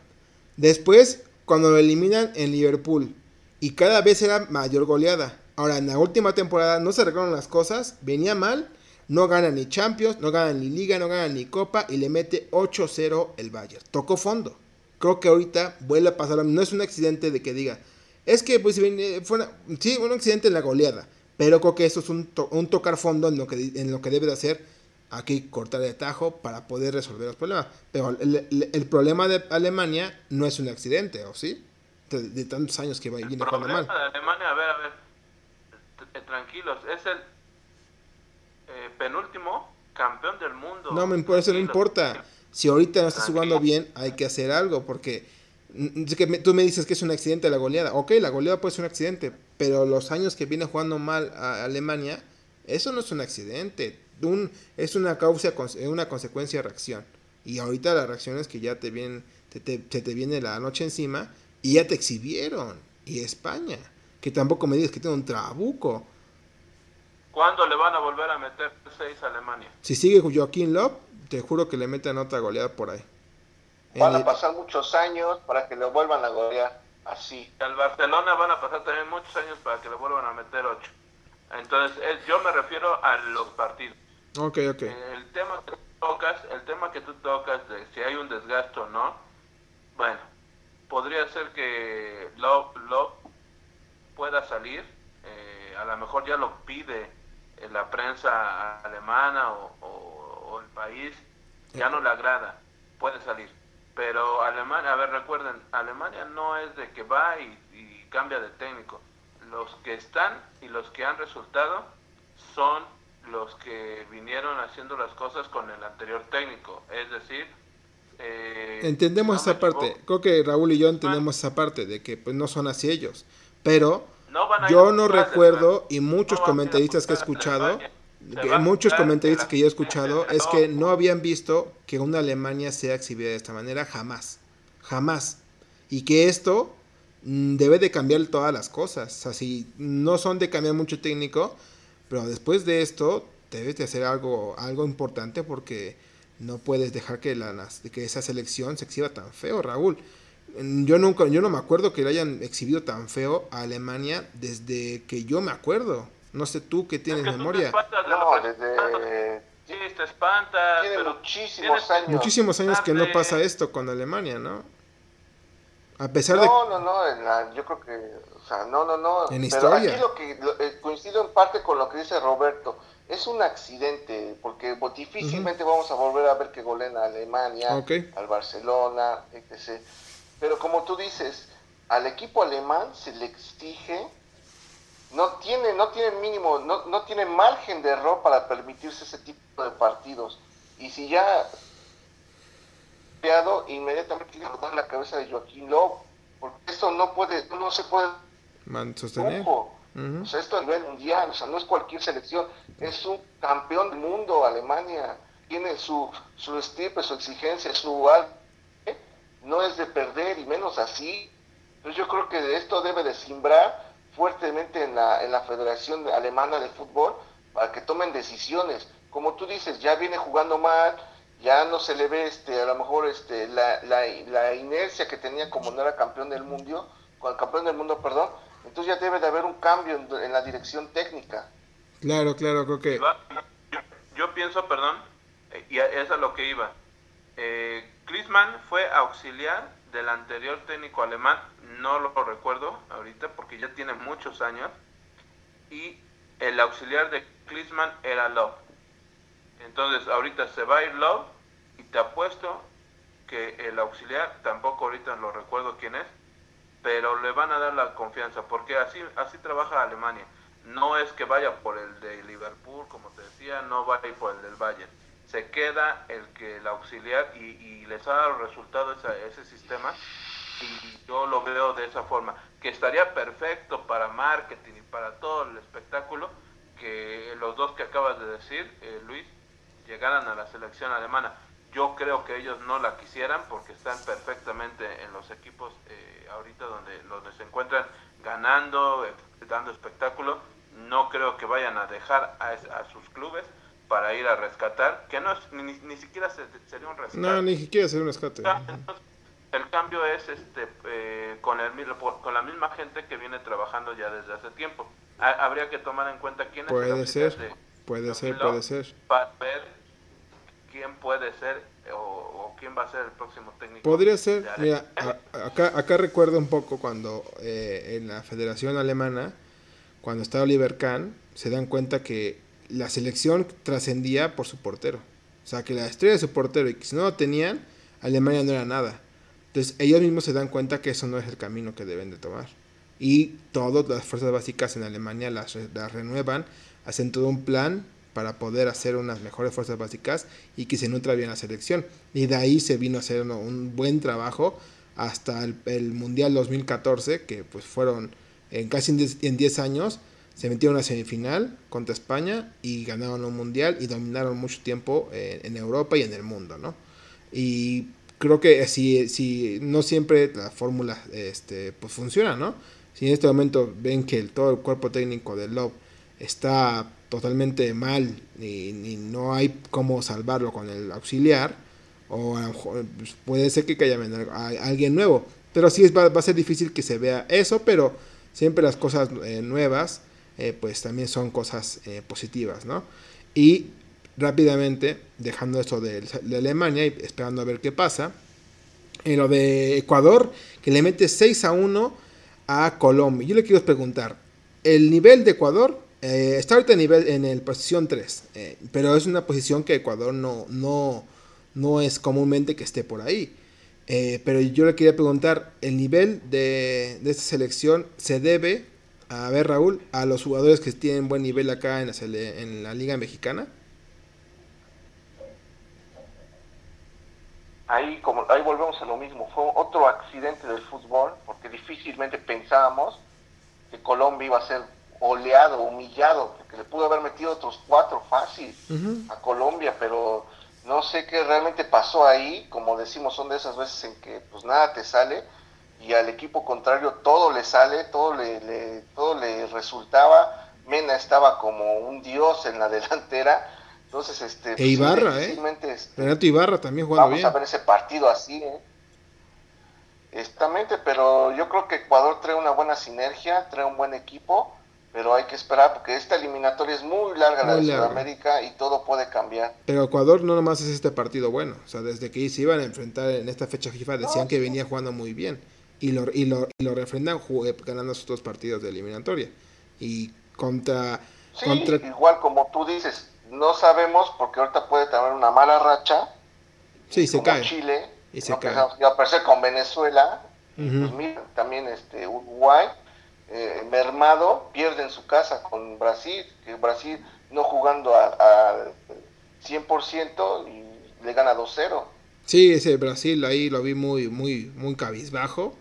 Después, cuando lo eliminan en Liverpool. Y cada vez era mayor goleada. Ahora, en la última temporada no se arreglaron las cosas. Venía mal. No gana ni Champions, no gana ni Liga, no gana ni Copa. Y le mete 8-0 el Bayern. Tocó fondo. Creo que ahorita vuelve a pasar. No es un accidente de que diga. Es que pues fue sí, un accidente en la goleada. Pero creo que eso es un, un tocar fondo en lo, que, en lo que debe de hacer aquí cortar el tajo para poder resolver los problemas. Pero el, problema de Alemania no es un accidente, ¿o sí? De, tantos años que va viene jugando mal. El problema de Alemania, a ver, a ver, tranquilos, es el eh, penúltimo campeón del mundo. No, me, por eso no importa. Si ahorita no estás jugando bien, hay que hacer algo, porque que tú me dices que es un accidente la goleada. Ok, la goleada puede ser un accidente, pero los años que viene jugando mal a Alemania, eso no es un accidente. Un, es una causa, una consecuencia de reacción. Y ahorita la reacción es que ya te vienen, te, te, te viene la noche encima y ya te exhibieron. Y España, que tampoco me digas que tiene un trabuco. ¿Cuándo le van a volver a meter 6 a Alemania? Si sigue Joaquín Lop, te juro que le meten otra goleada por ahí. Van a pasar muchos años para que le vuelvan a golear así. Al Barcelona van a pasar también muchos años para que le vuelvan a meter 8. Entonces, yo me refiero a los partidos. Ok, ok. El tema que tú tocas, el tema que tú tocas de si hay un desgasto o no, bueno, podría ser que Love, Love pueda salir, eh, a lo mejor ya lo pide la prensa alemana o, el país, ya no le agrada, puede salir. Pero Alemania, a ver, recuerden, Alemania no es de que va y, y cambia de técnico. Los que están y los que han resultado son los que vinieron haciendo las cosas con el anterior técnico. Es decir, eh, entendemos esa parte. Creo que Raúl y yo entendemos esa parte de que pues no son así ellos. Pero yo no recuerdo y muchos comentaristas que he escuchado, muchos comentaristas que yo he escuchado es que no habían visto que una Alemania sea exhibida de esta manera jamás, jamás. Y que esto mm, debe de cambiar todas las cosas. O no son de cambiar mucho técnico, pero después de esto debes de hacer algo, algo importante porque no puedes dejar que, la, que esa selección se exhiba tan feo, Raúl. Yo nunca, yo no me acuerdo que le hayan exhibido tan feo a Alemania desde que yo me acuerdo. No sé tú qué tienes memoria. no, desde sí, te espantas. Tiene muchísimos años. Muchísimos años que no pasa esto con Alemania, ¿no? A pesar no, de. No, no, no, yo creo que. O sea, no, no, no. En historia. Aquí lo que. Eh, coincido en parte con lo que dice Roberto es un accidente, porque difícilmente vamos a volver a ver que goleen a Alemania, al Barcelona, etc. Pero como tú dices, al equipo alemán se le exige, no tiene, no tiene mínimo, no, no tiene margen de error para permitirse ese tipo de partidos. Y si ya inmediatamente tiene que la cabeza de Joaquín Lowe, porque esto no puede, no se puede sostener. O sea, esto a nivel mundial, o sea, no es cualquier selección, es un campeón del mundo, Alemania, tiene su, su estirpe, su exigencia, su algo, ¿eh? No es de perder y menos así. Entonces yo creo que esto debe de simbrar fuertemente en la, en la Federación Alemana de Fútbol para que tomen decisiones. Como tú dices, ya viene jugando mal, ya no se le ve este, a lo mejor este, la, la, la inercia que tenía como no era campeón del mundo, con el campeón del mundo, perdón, entonces ya debe de haber un cambio en, la dirección técnica. Claro, claro, creo que... Yo, pienso, perdón, eh, y eso es lo que iba. Eh, Klinsmann fue auxiliar del anterior técnico alemán, no lo recuerdo ahorita porque ya tiene muchos años, y el auxiliar de Klinsmann era Love. Entonces ahorita se va a ir Love y te apuesto que el auxiliar, tampoco ahorita lo recuerdo quién es, pero le van a dar la confianza, porque así, así trabaja Alemania. No es que vaya por el de Liverpool, como te decía, no va a ir por el del Bayern. Se queda el que el auxiliar y, les ha dado resultado ese sistema y yo lo veo de esa forma, que estaría perfecto para marketing y para todo el espectáculo que los dos que acabas de decir, eh, Luis, llegaran a la selección alemana yo creo que ellos no la quisieran porque están perfectamente en los equipos eh, ahorita donde, donde se encuentran ganando, eh, dando espectáculo. No creo que vayan a dejar a, sus clubes para ir a rescatar, que no ni, ni siquiera sería un rescate. No, ni siquiera sería un rescate. el cambio es este eh, con, el, con la misma gente que viene trabajando ya desde hace tiempo. habría que tomar en cuenta quiénes puede ser, puede ser, puede ser. Para ver quién puede ser o, quién va a ser el próximo técnico. Podría ser, mira, acá, acá recuerdo un poco cuando eh, en la Federación Alemana, cuando estaba Oliver Kahn, se dan cuenta que la selección trascendía por su portero. O sea, que la estrella de su portero y que si no lo tenían, Alemania no era nada. Entonces ellos mismos se dan cuenta que eso no es el camino que deben de tomar. Y todas las fuerzas básicas en Alemania las, las renuevan, hacen todo un plan para poder hacer unas mejores fuerzas básicas y que se nutra bien la selección. Y de ahí se vino a hacer un buen trabajo hasta el, Mundial 2014, que pues fueron en casi en 10 años, se metieron a semifinal contra España y ganaron un Mundial y dominaron mucho tiempo en, en Europa y en el mundo, ¿no? Y creo que si, si no siempre la fórmula este, pues funciona, ¿no? Si en este momento ven que todo el cuerpo técnico del Love está totalmente mal y, no hay cómo salvarlo con el auxiliar, o a lo pues, puede ser que haya alguien nuevo. Pero sí es, va, a ser difícil que se vea eso, pero siempre las cosas eh, nuevas eh, pues también son cosas eh, positivas, ¿no? Y rápidamente, dejando esto de, Alemania y esperando a ver qué pasa, en lo de Ecuador, que le mete 6 a 1 a Colombia. Yo le quiero preguntar, el nivel de Ecuador eh, está ahorita en, nivel, en el posición 3, eh, pero es una posición que Ecuador no, no, no es comúnmente que esté por ahí. Pero yo le quería preguntar, ¿el nivel de, de, esta selección se debe, a ver Raúl, a los jugadores que tienen buen nivel acá en la, en la Liga Mexicana? ahí como ahí volvemos a lo mismo, fue otro accidente del fútbol, porque difícilmente pensábamos que Colombia iba a ser oleado, humillado, porque le pudo haber metido otros cuatro fácil a Colombia, pero no sé qué realmente pasó ahí, como decimos, son de esas veces en que pues nada te sale y al equipo contrario todo le sale, todo le, le todo le resultaba, Mena estaba como un dios en la (laughs) delantera, entonces, este. E pues, Ibarra, ¿eh? Este, Renato Ibarra también jugando vamos a ver ese partido así, ¿eh? Exactamente, pero yo creo que Ecuador trae una buena sinergia, trae un buen equipo, pero hay que esperar porque esta eliminatoria es muy larga la de Sudamérica y todo puede cambiar. Pero Ecuador no nomás es este partido bueno, o sea, desde que se iban a enfrentar en esta fecha FIFA decían que venía jugando muy bien y lo, y lo, y lo refrendan ganando sus dos partidos de eliminatoria. Y contra, sí, contra... igual como tú dices, no sabemos porque ahorita puede tener una mala racha. Sí, se cae. Chile. Y se cae. aparecer con Venezuela. pues mira, también este Uruguay. Eh, mermado, pierde en su casa con Brasil. Que Brasil no jugando al 100% y le gana 2-0. Sí, ese Brasil ahí lo vi muy, muy, muy cabizbajo.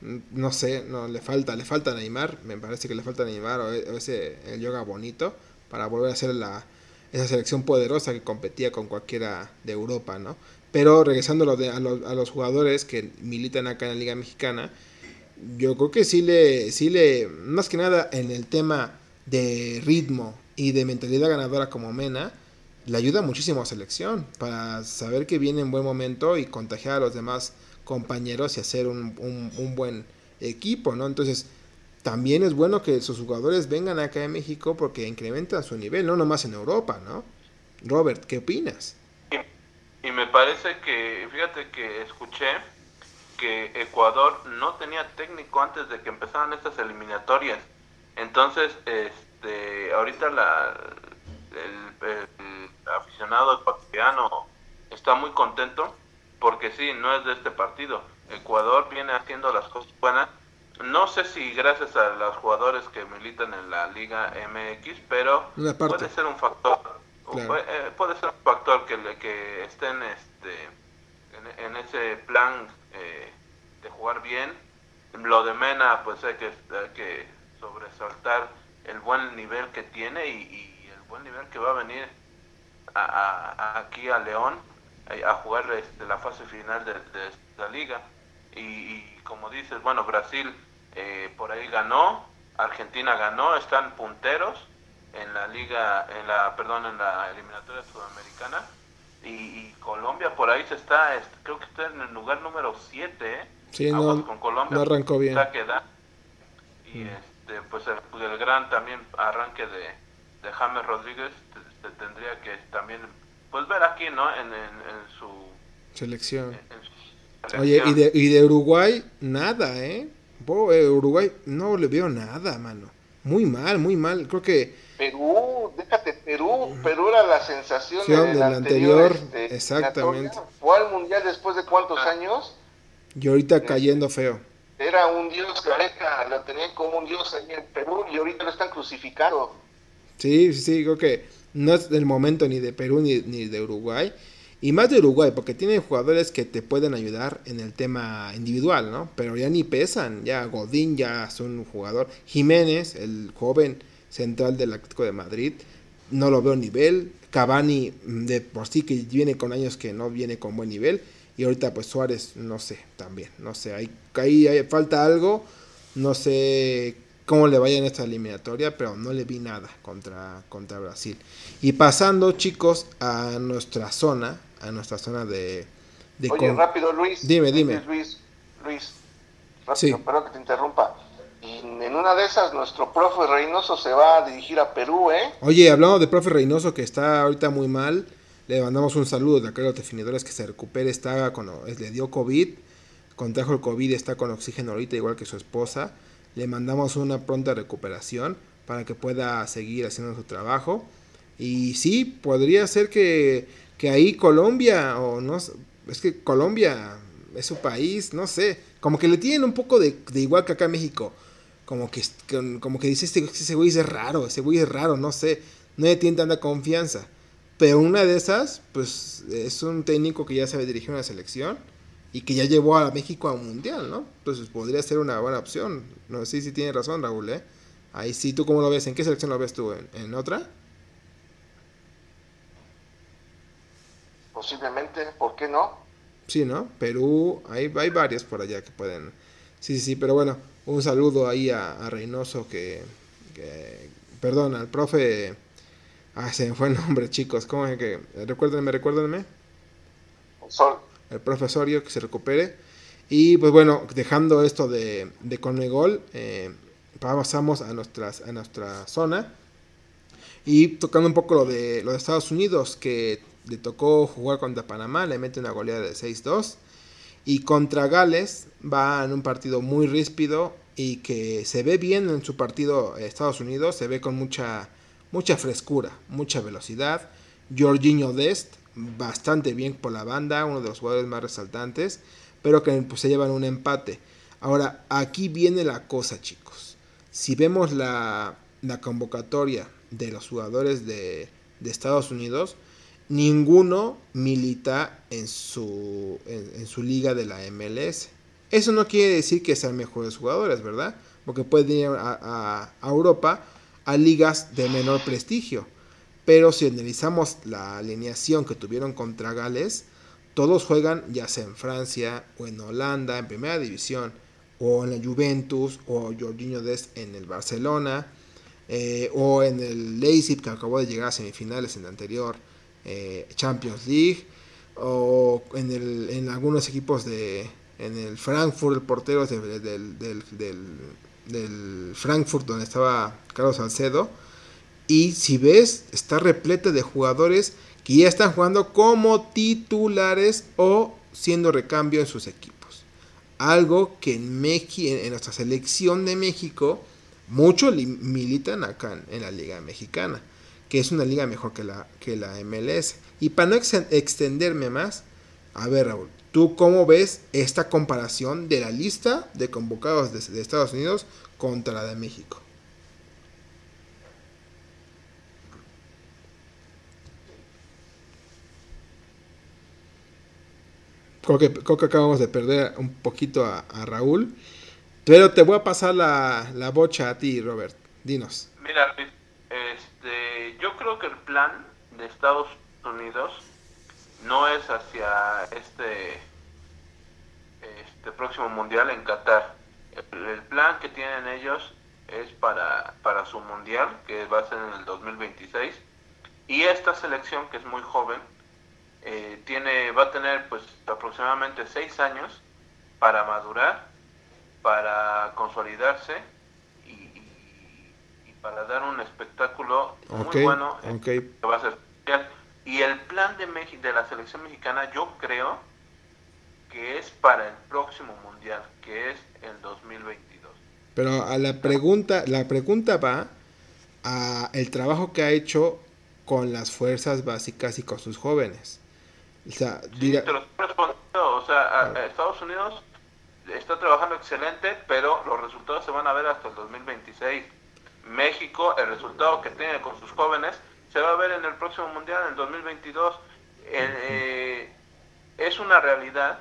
No sé, no le falta, le falta Neymar, me parece que le falta Neymar o ese el yoga bonito para volver a ser la, esa selección poderosa que competía con cualquiera de Europa, ¿no? Pero regresando a, a, los, a los jugadores que militan acá en la Liga Mexicana, yo creo que sí le, sí le, más que nada en el tema de ritmo y de mentalidad ganadora como Mena, le ayuda muchísimo a selección para saber que viene en buen momento y contagiar a los demás compañeros y hacer un, un, buen equipo, ¿no? Entonces, también es bueno que sus jugadores vengan acá en México porque incrementan su nivel, no nomás en Europa, ¿no? Robert, ¿qué opinas? Y, me parece que, fíjate que escuché que Ecuador no tenía técnico antes de que empezaran estas eliminatorias. Entonces, este, ahorita la, el, el aficionado ecuatoriano está muy contento porque sí, no es de este partido. Ecuador viene haciendo las cosas buenas no sé si gracias a los jugadores que militan en la Liga MX, pero puede ser un factor. Eh, puede, ser un factor que, que estén este, en, ese plan eh, de jugar bien. Lo de Mena, pues hay que, que sobresaltar el buen nivel que tiene y, el buen nivel que va a venir a, aquí a León a jugar este, la fase final de, la liga. Y, y, como dices, bueno, Brasil eh, por ahí ganó, Argentina ganó, están punteros en la liga, en la, perdón, en la eliminatoria sudamericana y, Colombia por ahí se está, creo que está en el lugar número 7, ¿eh? Sí, no, con Colombia, arrancó bien. Y mm. este, pues el, gran también arranque de, de James Rodríguez tendría que también pues ver aquí, ¿no? En, su selección. Oye, y de, y de Uruguay, nada, ¿eh? Eh, Uruguay no le veo nada, mano. Muy mal, muy mal. Creo que. Perú, déjate, Perú. Perú era la sensación del, anterior. Este, exactamente. Fue al mundial después de cuántos ah. años. Y ahorita este, cayendo feo. Era un dios careca, lo tenían como un dios ahí en Perú y ahorita lo están crucificando. Sí, sí, sí, creo que no es el momento ni de Perú ni, ni de Uruguay. Y más de Uruguay, porque tienen jugadores que te pueden ayudar en el tema individual, ¿no? Pero ya ni pesan, ya Godín ya es un jugador. Jiménez, el joven central del Atlético de Madrid, no lo veo nivel. Cavani, mm, de por sí que viene con años que no viene con buen nivel. Y ahorita pues Suárez, no sé, también, no sé, ahí, ahí, falta algo, no sé cómo le vaya en esta eliminatoria, pero no le vi nada contra, contra Brasil. Y pasando, chicos, a nuestra zona, a nuestra zona de... de Oye, con- rápido, Luis. Dime, dime. Luis, Luis, rápido, Sí. perdón que te interrumpa. Y en una de esas, nuestro profe Reynoso se va a dirigir a Perú, ¿eh? Oye, hablando de profe Reynoso que está ahorita muy mal, le mandamos un saludo de acá a los definidores que se recupere, está con, le dio COVID, contrajo el COVID, está con oxígeno ahorita igual que su esposa. Le mandamos una pronta recuperación para que pueda seguir haciendo su trabajo. Y sí, podría ser que, que ahí Colombia, o no es que Colombia es su país, no sé, como que le tienen un poco de, de igual que acá México. Como que, como que dice, este, ese güey es raro, ese güey es raro, no sé, no le tiene tanta confianza. Pero una de esas, pues es un técnico que ya sabe dirigir una selección y que ya llevó a México a un mundial, ¿no? Entonces podría ser una buena opción. No sé si tiene razón, Raúl, ¿eh? Ahí sí, ¿tú cómo lo ves? ¿En qué selección lo ves tú? ¿En, en otra? Posiblemente, ¿por qué no? Sí, ¿no? Perú, hay, hay varios por allá que pueden. Sí, sí, sí, pero bueno, un saludo ahí a, a Reynoso que, que. Perdón, al profe. Ah, se me fue el nombre, chicos. ¿Cómo es que.? Recuérdenme, recuérdenme. Sol. El profesorio que se recupere. Y pues bueno, dejando esto de, de Conmebol, eh, pasamos a, nuestras, a nuestra zona. Y tocando un poco lo de, lo de Estados Unidos, que le tocó jugar contra Panamá, le mete una goleada de 6-2. Y contra Gales va en un partido muy ríspido y que se ve bien en su partido eh, Estados Unidos, se ve con mucha, mucha frescura, mucha velocidad. Jorginho Dest, bastante bien por la banda, uno de los jugadores más resaltantes, pero que pues, se llevan un empate. Ahora, aquí viene la cosa, chicos. Si vemos la, la convocatoria de los jugadores de, de Estados Unidos, ninguno milita en su, en, su liga de la MLS. Eso no quiere decir que sean mejores jugadores, ¿verdad? Porque pueden ir a, a, Europa a ligas de menor prestigio. Pero si analizamos la alineación que tuvieron contra Gales, todos juegan ya sea en Francia o en Holanda, en primera división, o en la Juventus, o Jorginho Dest en el Barcelona, eh, o en el Leipzig que acabó de llegar a semifinales en la anterior eh, Champions League o en, algunos equipos de en el Frankfurt el portero de, de, del, del, del, del, Frankfurt donde estaba Carlos Salcedo y si ves está repleta de jugadores que ya están jugando como titulares o siendo recambio en sus equipos algo que en, México, en nuestra selección de México muchos militan acá en, la liga mexicana que es una liga mejor que la, que la MLS. Y para no ex extenderme más, a ver Raúl, ¿tú cómo ves esta comparación de la lista de convocados de Estados Unidos contra la de México? Creo que, acabamos de perder un poquito a, a, Raúl. Pero te voy a pasar la, la bocha a ti, Robert. Dinos. Mira, este, yo creo que el plan de Estados Unidos no es hacia este, este próximo mundial en Qatar. El, el, plan que tienen ellos es para, para su mundial, que va a ser en el 2026. Y esta selección, que es muy joven, eh, tiene, va a tener pues aproximadamente seis años para madurar, para consolidarse para dar un espectáculo okay, muy bueno okay. que va a ser y el plan de México de la selección mexicana yo creo que es para el próximo mundial que es el 2022 pero a la pregunta la pregunta va a el trabajo que ha hecho con las fuerzas básicas y con sus jóvenes o sea, sí, te lo estoy respondiendo, o sea a, a Estados Unidos está trabajando excelente pero los resultados se van a ver hasta el 2026 México, el resultado que tiene con sus jóvenes se va a ver en el próximo mundial, en el 2022. Eh, es una realidad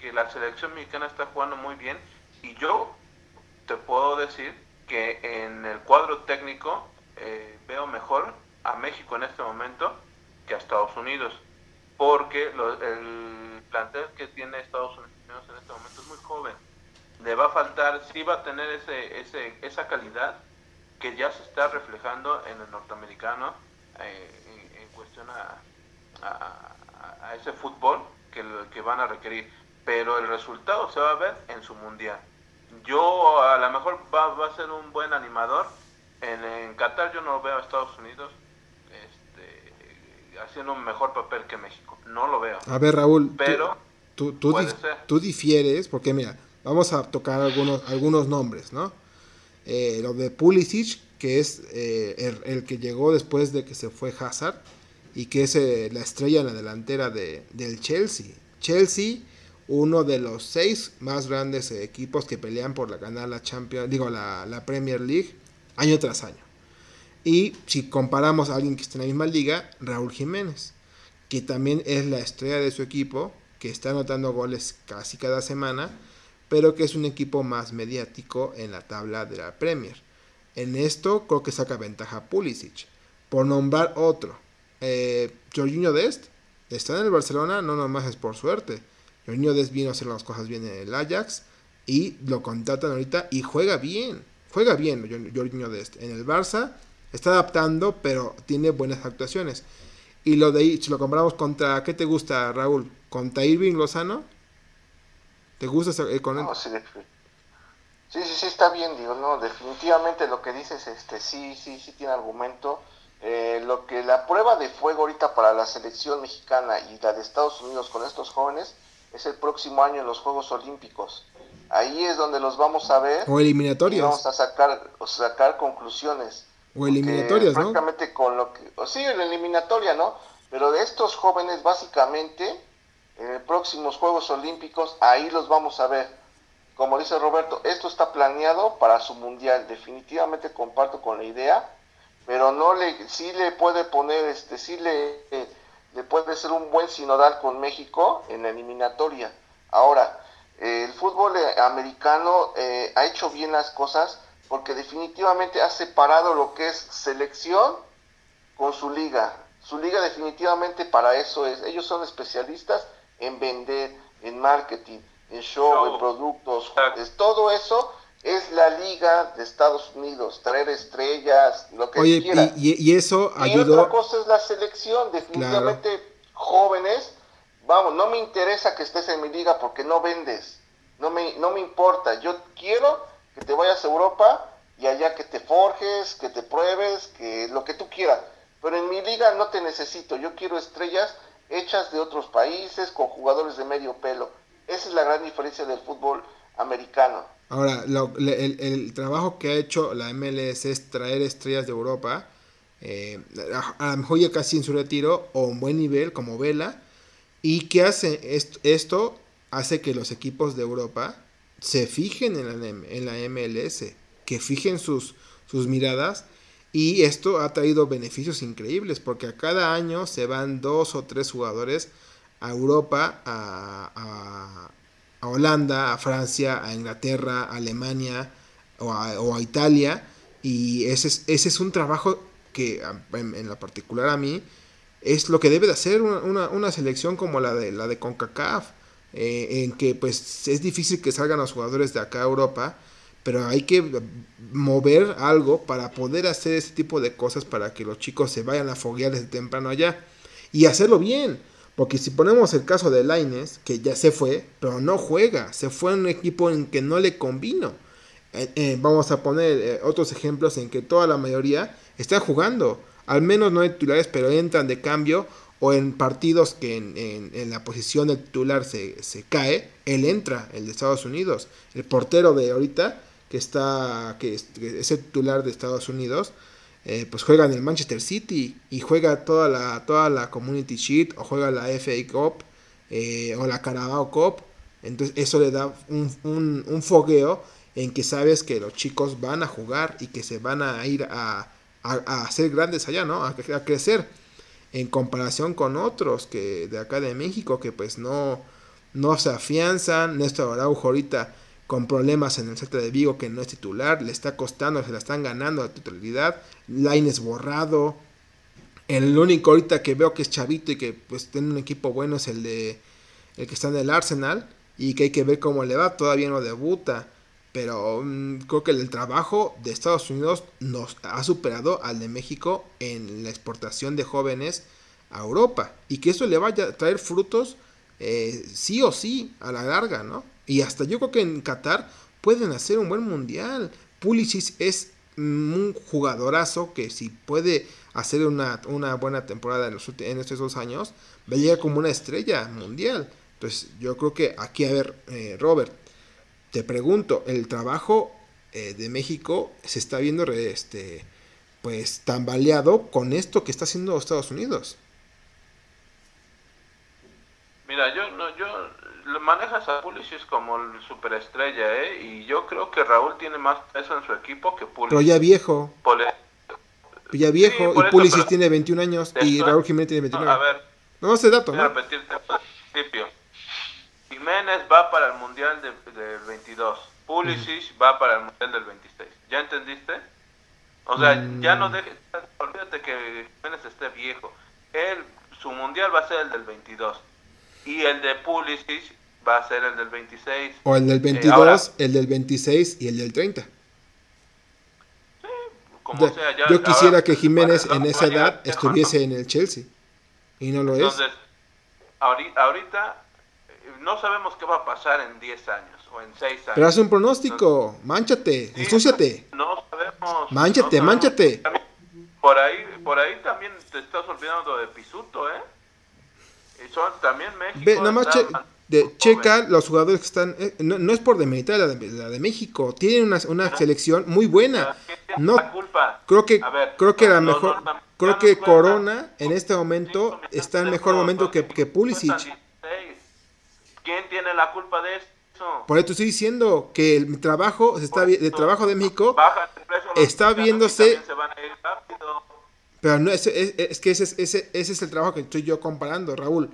que la selección mexicana está jugando muy bien y yo te puedo decir que en el cuadro técnico eh, veo mejor a México en este momento que a Estados Unidos, porque el plantel que tiene Estados Unidos en este momento es muy joven. Le va a faltar, sí va a tener ese, ese, esa calidad que ya se está reflejando en el norteamericano eh, en, cuestión a, a, ese fútbol que, que van a requerir. Pero el resultado se va a ver en su mundial. Yo a lo mejor va, va a ser un buen animador. En, en Qatar yo no veo a Estados Unidos haciendo un mejor papel que México. No lo veo. A ver, Raúl. Pero tú, tú, tú difieres, porque mira, vamos a tocar algunos, algunos nombres, ¿no? Eh, lo de Pulisic, que es eh, el, que llegó después de que se fue Hazard y que es eh, la estrella en la delantera de, del Chelsea. Chelsea, uno de los seis más grandes equipos que pelean por la ganar la Champions, digo la, la Premier League año tras año. Y si comparamos a alguien que está en la misma liga, Raúl Jiménez, que también es la estrella de su equipo, que está anotando goles casi cada semana, pero que es un equipo más mediático en la tabla de la Premier. En esto creo que saca ventaja Pulisic. Por nombrar otro, eh, Jorginho Dest está en el Barcelona, no nomás es por suerte. Jorginho Dest vino a hacer las cosas bien en el Ajax y lo contratan ahorita y juega bien. Juega bien Jorginho Dest. En el Barça está adaptando, pero tiene buenas actuaciones. Y lo de si lo comparamos contra, ¿qué te gusta, Raúl? ¿Contra Irving Lozano? ¿Te gusta eh, con él? sí, sí, sí, está bien, digo, no, definitivamente lo que dices, este, sí, sí, sí tiene argumento. Eh, lo que la prueba de fuego ahorita para la selección mexicana y la de Estados Unidos con estos jóvenes es el próximo año en los Juegos Olímpicos. Ahí es donde los vamos a ver. O eliminatorias. vamos a sacar, o sacar conclusiones. O eliminatorias, ¿no? con lo que, sí, en la eliminatoria, ¿no? Pero de estos jóvenes, básicamente, en los próximos Juegos Olímpicos, ahí los vamos a ver. Como dice Roberto, esto está planeado para su mundial. Definitivamente comparto con la idea, pero no le, sí le puede poner, este, sí le, le puede ser un buen sinodal con México en la eliminatoria. Ahora, el fútbol americano eh, ha hecho bien las cosas porque definitivamente ha separado lo que es selección con su liga. Su liga definitivamente para eso es. Ellos son especialistas en vender, en marketing, en show, en productos. Es, todo eso es la liga de Estados Unidos, traer estrellas, lo que Oye, Y, y, eso ayudó. Y otra cosa es la selección, definitivamente jóvenes. Vamos, no me interesa que estés en mi liga porque no vendes. No me, no me importa. Yo quiero que te vayas a Europa y allá que te forjes, que te pruebes, que lo que tú quieras. Pero en mi liga no te necesito. Yo quiero estrellas hechas de otros países con jugadores de medio pelo. Esa es la gran diferencia del fútbol americano. Ahora, el, trabajo que ha hecho la MLS es traer estrellas de Europa, eh, a, lo mejor ya casi en su retiro o un buen nivel como Vela, y que hace esto, esto hace que los equipos de Europa se fijen en la, en la MLS, que fijen sus, sus miradas y esto ha traído beneficios increíbles porque a cada año se van dos o tres jugadores a Europa, a, Holanda, a Francia, a Inglaterra, a Alemania o a, Italia. Y ese es, ese es un trabajo que en, lo particular a mí es lo que debe de hacer una, selección como la de, la de CONCACAF. Eh, en que pues es difícil que salgan los jugadores de acá a Europa pero hay que mover algo para poder hacer ese tipo de cosas para que los chicos se vayan a foguear desde temprano allá y hacerlo bien. Porque si ponemos el caso de Laines, que ya se fue, pero no juega, se fue a un equipo en que no le convino. Eh, eh, vamos a poner eh, otros ejemplos en que toda la mayoría está jugando. Al menos no titulares, pero entran de cambio o en partidos que en, la posición del titular se, se, cae, él entra, el de Estados Unidos. El portero de ahorita que está que es, el titular de Estados Unidos, eh, pues juega en el Manchester City y juega toda la, toda la Community Sheet o juega la FA Cup eh, o la Carabao Cup. Entonces eso le da un, un, fogueo en que sabes que los chicos van a jugar y que se van a ir a, a, ser grandes allá, ¿no? A, crecer en comparación con otros que de acá de México que pues no, no se afianzan. Néstor Araujo ahorita con problemas en el sector de Vigo que no es titular, le está costando, se la están ganando la titularidad. es borrado. El único ahorita que veo que es chavito y que pues tiene un equipo bueno es el de el que está en el Arsenal y que hay que ver cómo le va, todavía no debuta. Pero mm, creo que el trabajo de Estados Unidos nos ha superado al de México en la exportación de jóvenes a Europa. Y que eso le vaya a traer frutos eh, sí o sí a la larga, ¿no? Y hasta yo creo que en Qatar pueden hacer un buen mundial. Pulisic es un jugadorazo que si puede hacer una, buena temporada en, los, estos dos años, va a llegar como una estrella mundial. Entonces yo creo que aquí, a ver, eh, Robert, te pregunto, el trabajo eh, de México se está viendo este, pues tambaleado con esto que está haciendo Estados Unidos. Mira, yo no, yo manejas a Pulisic como el superestrella, ¿eh? Y yo creo que Raúl tiene más peso en su equipo que Pulisic. Pero ya viejo. Ya viejo y Pulisic tiene 21 años y Raúl Jiménez tiene 21 años. a ver. No sé dato, ¿no? repetirte principio. Jiménez va para el Mundial del 22. Pulisic va para el Mundial del 26. ¿Ya entendiste? O sea, ya no mm. dejes, olvídate que Jiménez esté viejo. Él, su Mundial va a ser el del 22. Y el de Pulisic va a ser el del 26. O el del 22, eh, el del 26 y el del 30. Sí, como sea, yo quisiera que Jiménez en esa edad estuviese en el Chelsea. Y no lo Entonces, ahorita no sabemos qué va a pasar en 10 años o en 6 años. Pero haz un pronóstico, manchate, ensúciate. No sabemos. Manchate, manchate. Por ahí, por ahí también te estás olvidando de Pisuto, ¿eh? Y son también México. Ve, nada más de, checa los jugadores que están. Eh, no, es por demeritar la de, la de México. Tienen una, una selección muy buena. No, creo que, creo que la mejor. creo que Corona en este momento está en mejor momento que, que Pulisic. ¿Quién tiene la culpa de eso? Por eso estoy diciendo que el trabajo, se está, el trabajo de México está viéndose... Pero no, es, es, que ese, ese, ese es el trabajo que estoy yo comparando, Raúl.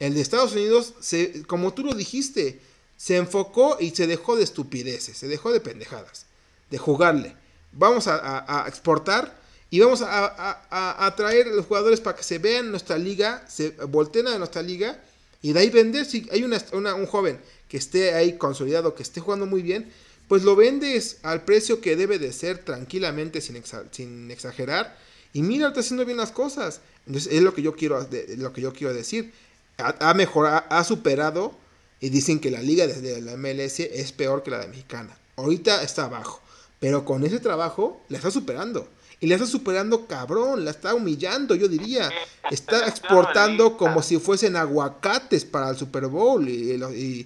El de Estados Unidos, se, como tú lo dijiste, se enfocó y se dejó de estupideces, se dejó de pendejadas, de jugarle. Vamos a, exportar y vamos a, a, traer a los jugadores para que se vean nuestra liga, se volteen a nuestra liga y de ahí vender, si hay una, un joven que esté ahí consolidado, que esté jugando muy bien, pues lo vendes al precio que debe de ser tranquilamente, sin, sin exagerar. Y mira, está haciendo bien las cosas. Entonces es lo que yo quiero, lo que yo quiero decir. Ha, mejorado, ha superado y dicen que la liga de, la MLS es peor que la de mexicana. Ahorita está abajo. Pero con ese trabajo la está superando. Y la está superando cabrón, la está humillando, yo diría. Está exportando como si fuesen aguacates para el Super Bowl y,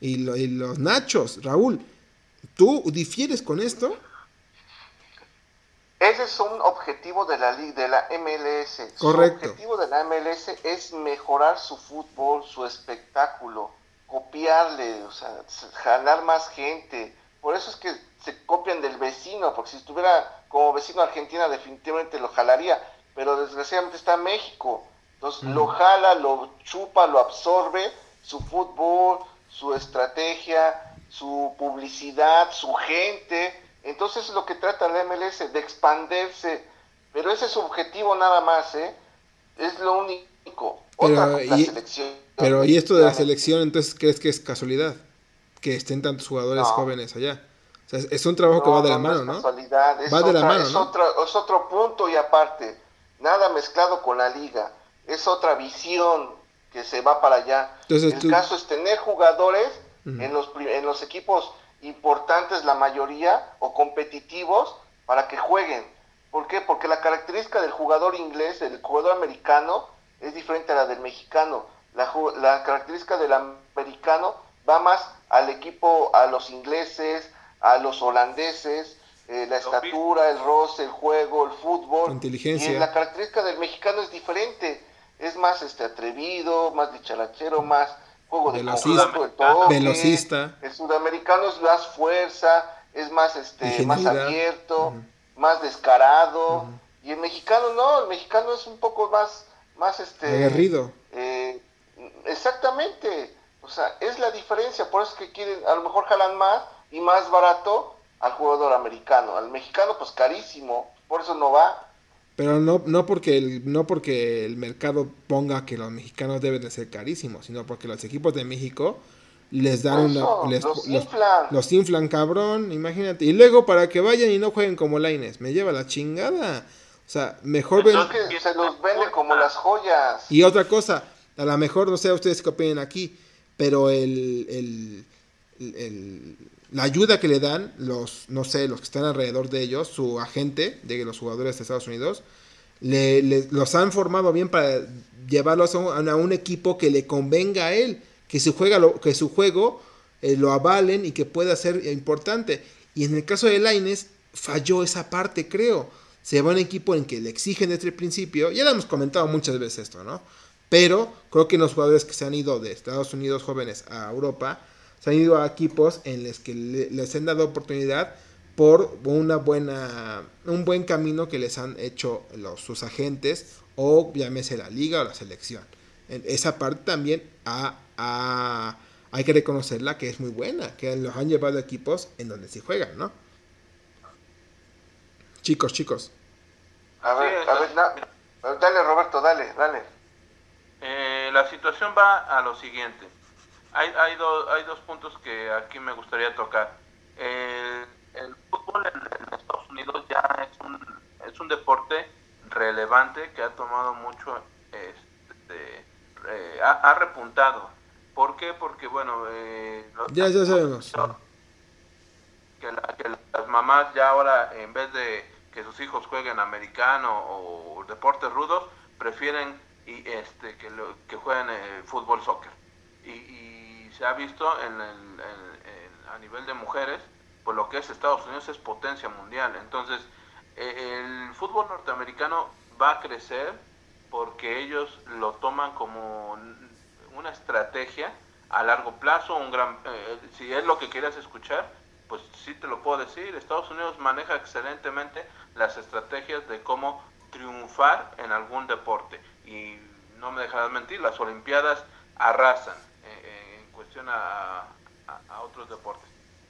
los nachos. Raúl, ¿tú difieres con esto? Ese es un objetivo de la, de la MLS. Correcto. Su objetivo de la MLS es mejorar su fútbol, su espectáculo, copiarle, o sea, jalar más gente. Por eso es que se copian del vecino, porque si estuviera como vecino Argentina definitivamente lo jalaría, pero desgraciadamente está México. Entonces lo jala, lo chupa, lo absorbe, su fútbol, su estrategia, su publicidad, su gente. Entonces es lo que trata la MLS, de expandirse. Pero ese es su objetivo nada más, ¿eh? Es lo único. Pero, y, pero y esto de la selección, entonces, ¿crees que es casualidad? Que estén tantos jugadores jóvenes allá es un trabajo que va de la mano, ¿no? va de la mano, es, otro, es otro punto y aparte. Nada mezclado con la liga. Es otra visión que se va para allá. el caso es tener jugadores en, los, en los equipos importantes, la mayoría, o competitivos, para que jueguen. ¿Por qué? Porque la característica del jugador inglés, del jugador americano, es diferente a la del mexicano. La, la característica del americano va más al equipo, a los ingleses, a los holandeses, eh, la estatura, el roce, el juego, el fútbol. inteligencia. Y la característica del mexicano es diferente. Es más este atrevido, más dicharachero, más juego de velocista, velocista. El sudamericano es más fuerza, es más este más abierto, más descarado, Y el mexicano no, el mexicano es un poco más, más este... Aguerrido. Eh, exactamente. O sea, es la diferencia. Por eso es que quieren, a lo mejor jalan más y más barato al jugador americano. Al mexicano, pues carísimo. Por eso no va. Pero no, no, porque el, no porque el mercado ponga que los mexicanos deben de ser carísimos, sino porque los equipos de México les dan Eso, una... les- los inflan. los inflan, cabrón, imagínate. Y luego para que vayan y no jueguen como Laines, me lleva la chingada. O sea, mejor ven... Es que se los vende como las joyas. Y otra cosa, a lo mejor, no sé ustedes qué opinan aquí, pero el, el- el- el- la ayuda que le dan los, no sé, los que están alrededor de ellos, su agente de los jugadores de Estados Unidos, le, los han formado bien para llevarlos a un, a un equipo que le convenga a él, que su, juega lo- que su juego eh, lo avalen y que pueda ser importante. Y en el caso de Laines, falló esa parte, creo. Se va a un equipo en que le exigen desde el principio, ya lo hemos comentado muchas veces esto, ¿no? Pero creo que los jugadores que se han ido de Estados Unidos jóvenes a Europa, se han ido a equipos en los que le- les han dado oportunidad por una buena, un buen camino que les han hecho los, sus agentes o llámese la liga o la selección. En esa parte también ha- ha- hay que reconocerla que es muy buena, que los han llevado a equipos en donde sí juegan, ¿no? Chicos, chicos. A ver, Sí, a ver, na- dale Roberto, dale, dale. Eh, la situación va a lo siguiente. Hay, hay, do- hay dos puntos que aquí me gustaría tocar. El, el fútbol en, en Estados Unidos ya es un, es un deporte relevante que ha tomado mucho, este, eh, ha, ha repuntado. ¿Por qué? Porque, bueno, eh, los- Ya, ya sabemos. que, la- que las mamás ya ahora, en vez de que sus hijos jueguen americano o deportes rudos, prefieren y, este, que, lo- que jueguen eh, fútbol, soccer. Y, y se ha visto en en- en- a nivel de mujeres, pues lo que es Estados Unidos es potencia mundial. Entonces, eh, el fútbol norteamericano va a crecer porque ellos lo toman como una estrategia a largo plazo, un gran, eh, si es lo que quieras escuchar, pues sí te lo puedo decir, Estados Unidos maneja excelentemente las estrategias de cómo triunfar en algún deporte y no me dejarás mentir, las Olimpiadas arrasan eh, cuestión a, a- a otros deportes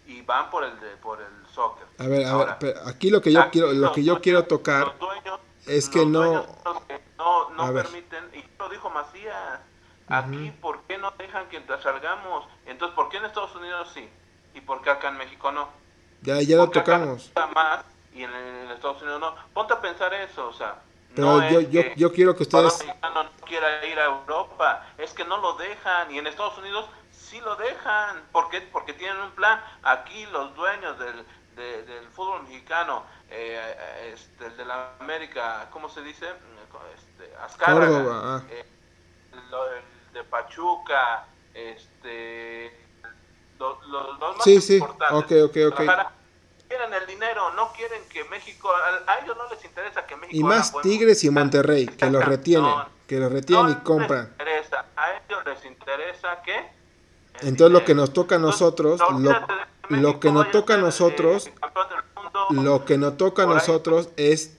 y van por el de, por el soccer. A ver, a ver, Ahora, aquí lo que yo quiero, lo que yo dueños- quiero tocar los dueños- es que los no- dueños que no, no A ver. permiten, y lo dijo Macías, aquí ¿por qué no dejan que salgamos? Entonces, ¿por qué en Estados Unidos sí? ¿Y por qué acá en México no? ya, ya lo acá tocamos. gusta más y en, en Estados Unidos no. Ponte a pensar eso, o sea, Pero no yo, yo, yo quiero que ustedes, no quiera ir a Europa, es que no lo dejan y en Estados Unidos sí lo dejan, ¿por qué? Porque tienen un plan. Aquí los dueños del, de- del fútbol mexicano, eh, este, el de la América, ¿cómo se dice? Este, Azcárraga, Córdoba, eh, lo- el de Pachuca, este, lo- lo- los más Sí, sí, importantes. ok, ok, ok. Guadalajara, Quieren el dinero, no quieren que México, a, ellos no les interesa que México y más Tigres y. Monterrey, que los retienen, No, que los retienen y compran. les interesa, a ellos les interesa que Entonces lo que nos toca a nosotros, no lo, lo que nos toca a nosotros, lo que nos toca a nosotros es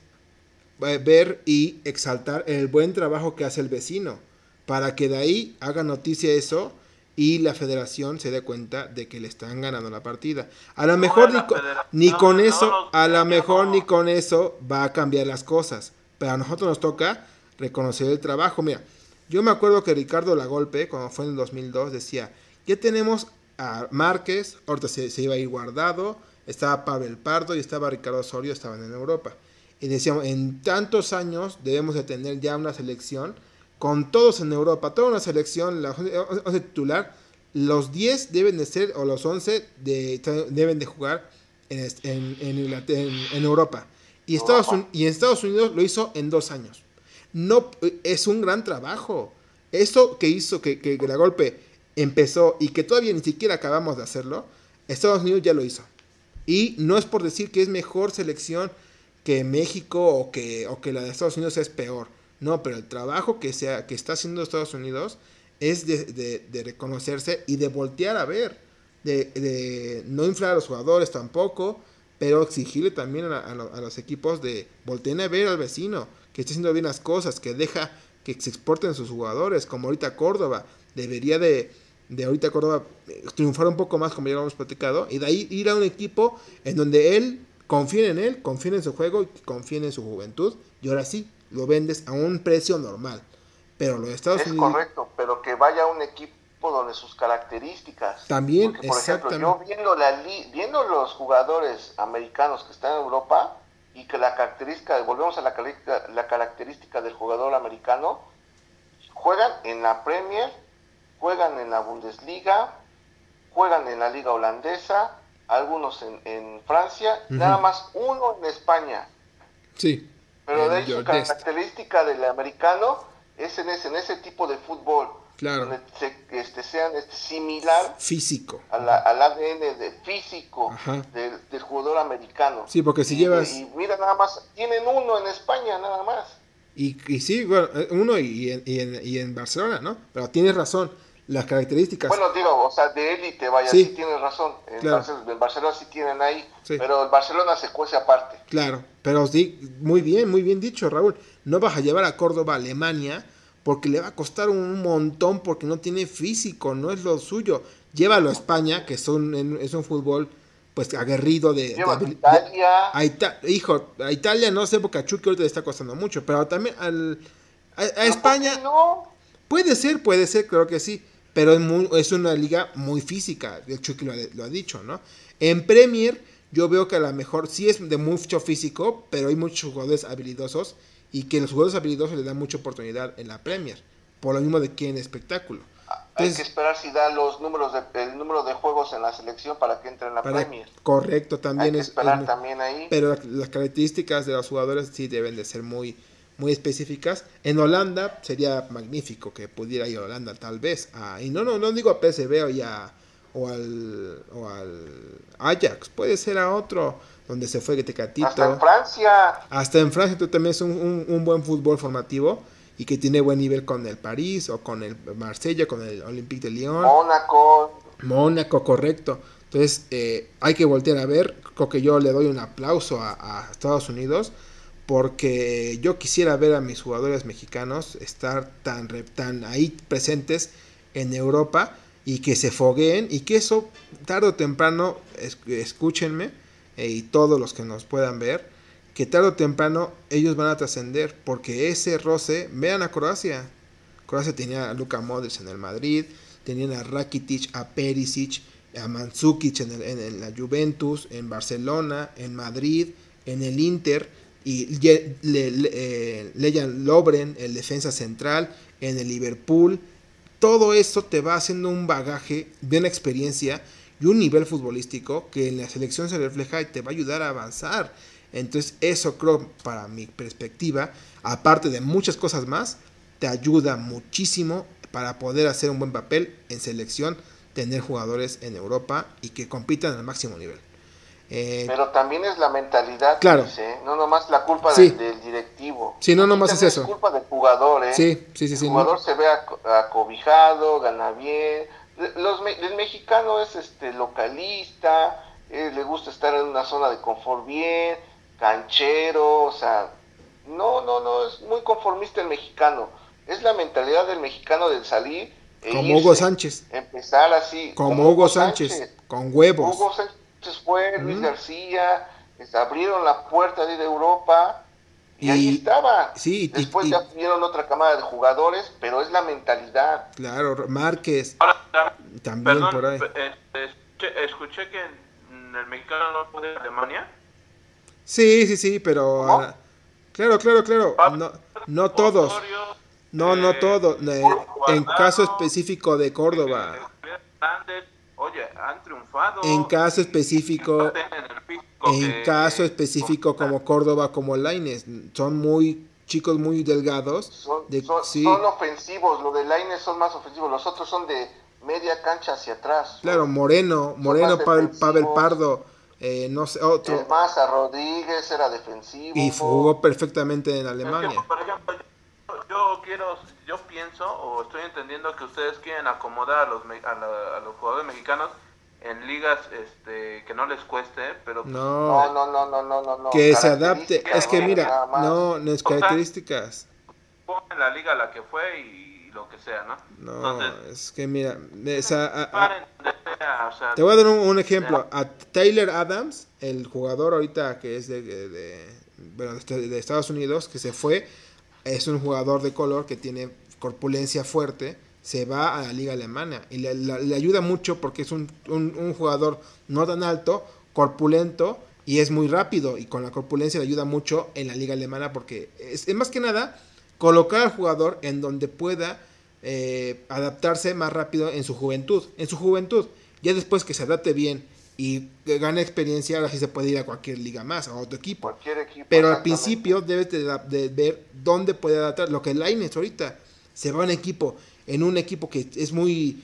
eh, ver y exaltar el buen trabajo que hace el vecino, para que de ahí haga noticia eso y la federación se dé cuenta de que le están ganando la partida. A lo mejor ni con, ni con eso, a lo mejor ni con eso va a cambiar las cosas. Pero a nosotros nos toca reconocer el trabajo. Mira, yo me acuerdo que Ricardo Lagolpe, cuando fue en el 2002, decía, ya tenemos a Márquez, ahorita se, se iba a ir guardado, estaba Pavel Pardo y estaba Ricardo Osorio, estaban en Europa. Y decíamos, en tantos años debemos de tener ya una selección con todos en Europa, toda una selección, la 11 titular, los 10 deben de ser, o los 11 de, deben de jugar en, en, en Europa. Y, Estados, y en Estados Unidos lo hizo en dos años. No, es un gran trabajo. Eso que hizo que, que la golpe empezó y que todavía ni siquiera acabamos de hacerlo, Estados Unidos ya lo hizo. Y no es por decir que es mejor selección que México o que, o que la de Estados Unidos es peor. No, pero el trabajo que, sea, que está haciendo Estados Unidos es de, de- reconocerse y de voltear a ver. De, de no inflar a los jugadores tampoco. pero exigirle también a, a, a los equipos de volteen a ver al vecino, que esté haciendo bien las cosas, que deja que se exporten sus jugadores, como ahorita Córdoba, debería de, de ahorita Córdoba eh, triunfar un poco más, como ya lo hemos platicado, y de ahí ir a un equipo en donde él confíe en él, confíe en su juego y confíe en su juventud, y ahora sí, lo vendes a un precio normal. Pero los Estados es Unidos... correcto, pero que vaya a un equipo donde sus características. También, Porque, por ejemplo, yo viendo, la viendo los jugadores americanos que están en Europa y que la característica, volvemos a la, la característica del jugador americano, juegan en la Premier, juegan en la Bundesliga, juegan en la Liga Holandesa, algunos en, en Francia, nada más uno en España. Sí. Pero de ahí su Your Dest. característica del americano es en ese, en ese tipo de fútbol. Claro. Donde se, este, sean este, similar Físico. a la- al ADN de físico del, del jugador americano. Sí, porque si Y- llevas- Y mira, nada más, tienen uno en España, nada más. Y, y sí, bueno, eh, uno y en, y, en, y en Barcelona, ¿no? Pero tienes razón, las características. Bueno, digo, o sea, de élite, vaya, Sí. sí, tienes razón. En, Claro. Barcelona, en Barcelona sí tienen ahí, Sí. pero el Barcelona se cuece aparte. Claro, pero sí, muy bien, muy bien dicho, Raúl. No vas a llevar a Córdoba a Alemania porque le va a costar un montón porque no tiene físico, no es lo suyo. Llévalo a España, que son, es un fútbol pues aguerrido de... de Lleva a habil- de- Italia, a Ita- hijo, a Italia no sé porque a Chucky ahorita le está costando mucho, pero también al, a, a ¿por España no? puede ser, puede ser, creo que sí, pero es, muy- es una liga muy física, el Chucky lo ha, lo ha dicho, ¿no? En Premier yo veo que a lo mejor sí es de mucho físico, pero hay muchos jugadores habilidosos y que los jugadores habilidosos le dan mucha oportunidad en la Premier, por lo mismo de que en espectáculo. Hay Entonces, que esperar si da los números de, el número de juegos en la selección para que entre en la para- Premier. correcto, Hay también que es... es esperar muy- también ahí. pero la- las características de los jugadores sí deben de ser muy, muy específicas. En Holanda sería magnífico que pudiera ir a Holanda tal vez. a- y no, no, no digo a PSV o, ya, o, al, o al Ajax, puede ser a otro donde se fue Tecatito. Hasta en Francia. Hasta en Francia tú también es un, un- un buen fútbol formativo y que tiene buen nivel con el París o con el Marsella, con el Olympique de Lyon. Mónaco, Mónaco, correcto. Entonces, eh, hay que voltear a ver. Creo que yo le doy un aplauso a, a Estados Unidos porque yo quisiera ver a mis jugadores mexicanos estar tan, tan ahí presentes en Europa y que se fogueen y que eso tarde o temprano, es- escúchenme eh, y todos los que nos puedan ver, que tarde o temprano ellos van a trascender porque ese roce, vean a Croacia. Croacia tenía a Luka Modric en el Madrid, tenían a Rakitic, a Perisic, a Mandzukic en, el- en la Juventus, en Barcelona, en Madrid, en el Inter, y Le- Le- eh, Lobren, el defensa central, en el Liverpool. Todo eso te va haciendo un bagaje de una experiencia y un nivel futbolístico que en la selección se refleja y te va a ayudar a avanzar. Entonces eso creo, para mi perspectiva, aparte de muchas cosas más, te ayuda muchísimo para poder hacer un buen papel en selección, tener jugadores en Europa y que compitan al máximo nivel. Eh, pero también es la mentalidad, Claro. No nomás la culpa Sí. del, del directivo. Sí, no nomás es eso. culpa del jugador, ¿eh? sí, sí, sí, sí. el no- jugador se ve aco- acobijado, gana bien. Los, el mexicano es este localista, eh, le gusta estar en una zona de confort bien, canchero, o sea, no, no, no, es muy conformista el mexicano. Es la mentalidad del mexicano del salir. e como irse, Hugo Sánchez. Empezar así. Como, Hugo Sánchez, con huevos. Hugo Sánchez fue, Luis. García, abrieron la puerta de Europa y, Y- ahí estaba. sí, Después y- ya vieron otra camada de jugadores, pero es la mentalidad. Claro, Márquez, Ahora, también perdón, por ahí. pe- eh, escuché, escuché que en el mexicano no puede Alemania. Sí, sí, sí, pero... ¿Cómo? ah, claro, claro, claro. No, no todos. No, no eh, todos. Eh, En caso específico de Córdoba. Hernández, Oye, han triunfado. En caso específico, En que- caso específico como Córdoba, como Laines, son muy chicos muy delgados. Son, De, son- sí, son ofensivos, lo de Lainez son más ofensivos, los otros son de media cancha hacia atrás. claro, Moreno, Moreno, Pavel. Pavel Pardo, eh, no sé, otro. El Maza Rodríguez era defensivo. Y jugó perfectamente en Es que, Alemania. por ejemplo, yo, yo quiero, yo pienso o estoy entendiendo que ustedes quieren acomodar a los, me- a, la- a los jugadores mexicanos en ligas este, que no les cueste, pero pues, No, No, no, no, no, no, no. que se adapte. Es que mira, no, no es características. en la liga la que fue y lo que sea, ¿no? No, Entonces, es que mira, esa- a- a- te voy a dar un, un ejemplo. A Taylor Adams, el jugador ahorita que es de, de- de- bueno, de, de Estados Unidos, que se fue, es un jugador de color que tiene corpulencia fuerte, se va a la liga alemana y le, ayuda mucho porque es un, un- jugador no tan alto, corpulento y es muy rápido y con la corpulencia le ayuda mucho en la liga alemana porque es, es más que nada colocar al jugador en donde pueda eh, adaptarse más rápido en su juventud, en su juventud. Ya después que se adapte bien y gane experiencia, ahora sí se puede ir a cualquier liga más, a otro equipo. Pero al principio debes de, de ver dónde puede adaptar. Lo que Lainez ahorita se va a un equipo, en un equipo que es muy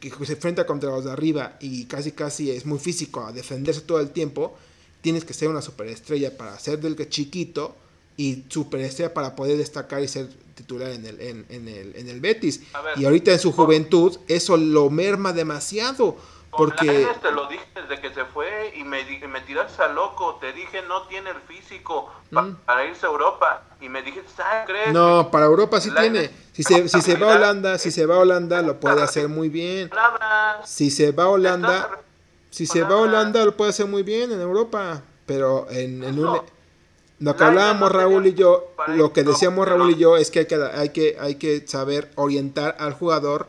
que se enfrenta contra los de arriba y casi casi es muy físico a defenderse todo el tiempo, tienes que ser una superestrella para ser del que chiquito y superestrella para poder destacar y ser titular en el, en, en el, en el Betis. Ver, y ahorita en su juventud eso lo merma demasiado. Porque te lo dije desde que se fue y me, di- me tiraste a loco. Te dije, no tiene el físico pa- Mm. para irse a Europa. Y me dijiste, ¿sabes? crees? no, para Europa sí tiene. Si se, si se va a Holanda, si se va a Holanda lo puede hacer muy bien. Si se va a Holanda, si se va a Holanda lo puede hacer muy bien en Europa, pero en, en un lo que hablábamos Raúl y yo, lo que decíamos Raúl y yo es que hay que hay que hay que saber orientar al jugador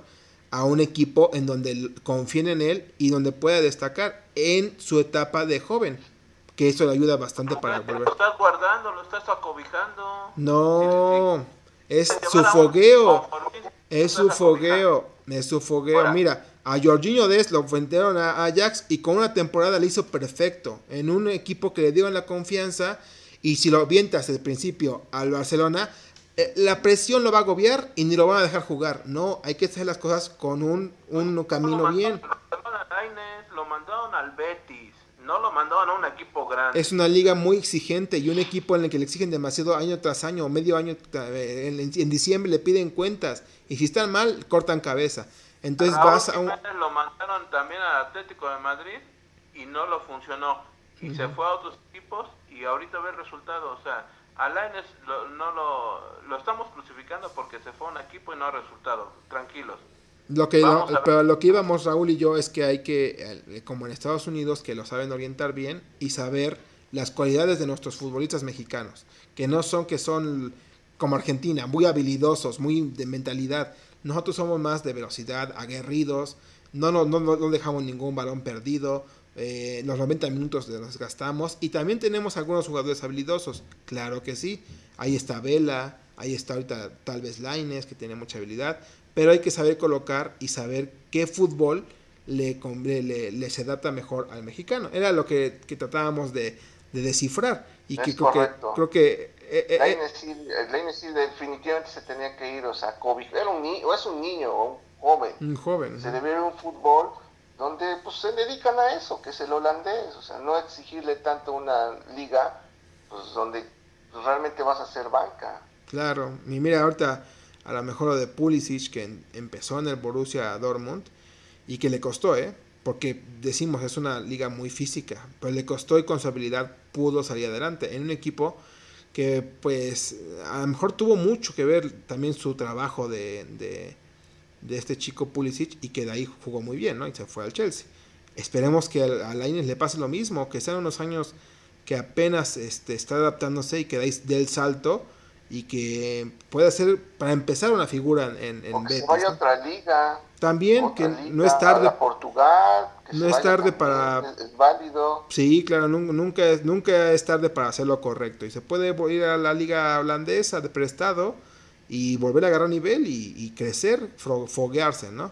a un equipo en donde confíen en él y donde pueda destacar en su etapa de joven, que eso le ayuda bastante para Lo volver. estás guardando, lo estás acobijando. No, es su fogueo. Es lo su fogueo, es su fogueo. Mira, a Jorginho Des lo vendieron a Ajax y con una temporada le hizo perfecto. En un equipo que le dieron la confianza y si lo avientas desde el principio al Barcelona, la presión lo va a agobiar y ni lo van a dejar jugar. No, hay que hacer las cosas con un, un camino bien. Lo mandaron a Lainez, lo mandaron al Betis. No lo mandaron a un equipo grande. Es una liga muy exigente y un equipo en el que le exigen demasiado año tras año, medio año. eh, En, en diciembre le piden cuentas y si están mal, cortan cabeza. Entonces Raúl vas a un... Lo mandaron también al Atlético de Madrid y no lo funcionó. Y se fue a otros equipos y ahorita ve el resultado. O sea, a Lainez lo, no lo, lo estamos crucificando porque se fue a un equipo y no ha resultado. Tranquilos. Lo que, no- pero lo que íbamos Raúl y yo es que hay que, eh, como en Estados Unidos, que lo saben orientar bien y saber las cualidades de nuestros futbolistas mexicanos, que no son que son como Argentina, muy habilidosos, muy de mentalidad. Nosotros somos más de velocidad, aguerridos, no, no, no, no dejamos ningún balón perdido, eh, los 90 minutos nos gastamos. Y también tenemos algunos jugadores habilidosos, claro que sí, ahí está Vela, ahí está ahorita tal vez Laines, que tiene mucha habilidad, pero hay que saber colocar y saber qué fútbol le, se adapta mejor al mexicano. Era lo que, que tratábamos de, de descifrar. Y que creo que creo que eh, eh, Lainez sí, eh, Lainez sí definitivamente se tenía que ir, o sea, Kobe, era un niño, o es un niño, o un joven. un joven. Se debe ir a un fútbol donde pues se dedican a eso, que es el holandés, o sea, no exigirle tanto una liga, pues donde realmente vas a ser banca. Claro, y mira ahorita a lo mejor lo de Pulisic que empezó en el Borussia Dortmund y que le costó, ¿eh? Porque decimos es una liga muy física, pero le costó y con su habilidad pudo salir adelante en un equipo que pues a lo mejor tuvo mucho que ver también su trabajo de, de este chico Pulisic y que de ahí jugó muy bien, ¿no? Y se fue al Chelsea. Esperemos que al- a Lainez le pase lo mismo, que sean unos años que apenas este, está adaptándose y que dé el salto y que pueda ser para empezar una figura en, en O que Betis. se vaya a ¿no? otra liga. También otra que liga, no es tarde. Portugal. que no es tarde también, para- Es, es válido. Sí, claro, nun- nunca es, nunca es tarde para hacer lo correcto. Y se puede ir a la liga holandesa de prestado y volver a agarrar nivel y, y crecer, foguearse, ¿no?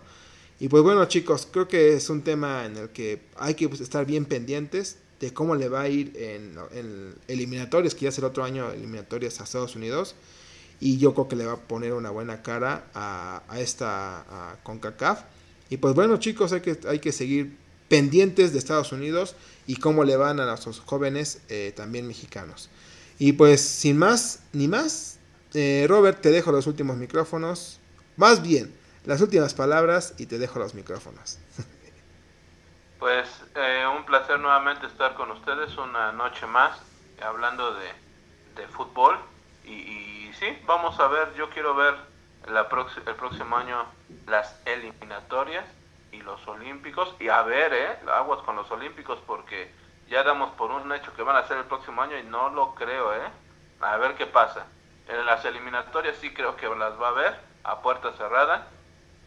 Y pues bueno, chicos, creo que es un tema en el que hay que pues, estar bien pendientes de cómo le va a ir en, en eliminatorias, que ya será otro año eliminatorias a Estados Unidos. Y yo creo que le va a poner una buena cara a, a esta a CONCACAF. Y pues bueno, chicos, hay que, hay que seguir pendientes de Estados Unidos y cómo le van a nuestros jóvenes eh, también mexicanos. Y pues sin más ni más, eh, Robert, te dejo los últimos micrófonos. Más bien, las últimas palabras y te dejo los micrófonos. (laughs) Pues eh, un placer nuevamente estar con ustedes una noche más hablando de, de fútbol y, y, sí, vamos a ver, yo quiero ver la el próximo año las eliminatorias y los olímpicos y a ver, eh, aguas con los olímpicos porque ya damos por un hecho que van a ser el próximo año y no lo creo, eh. A ver qué pasa. En las eliminatorias sí creo que las va a ver a puerta cerrada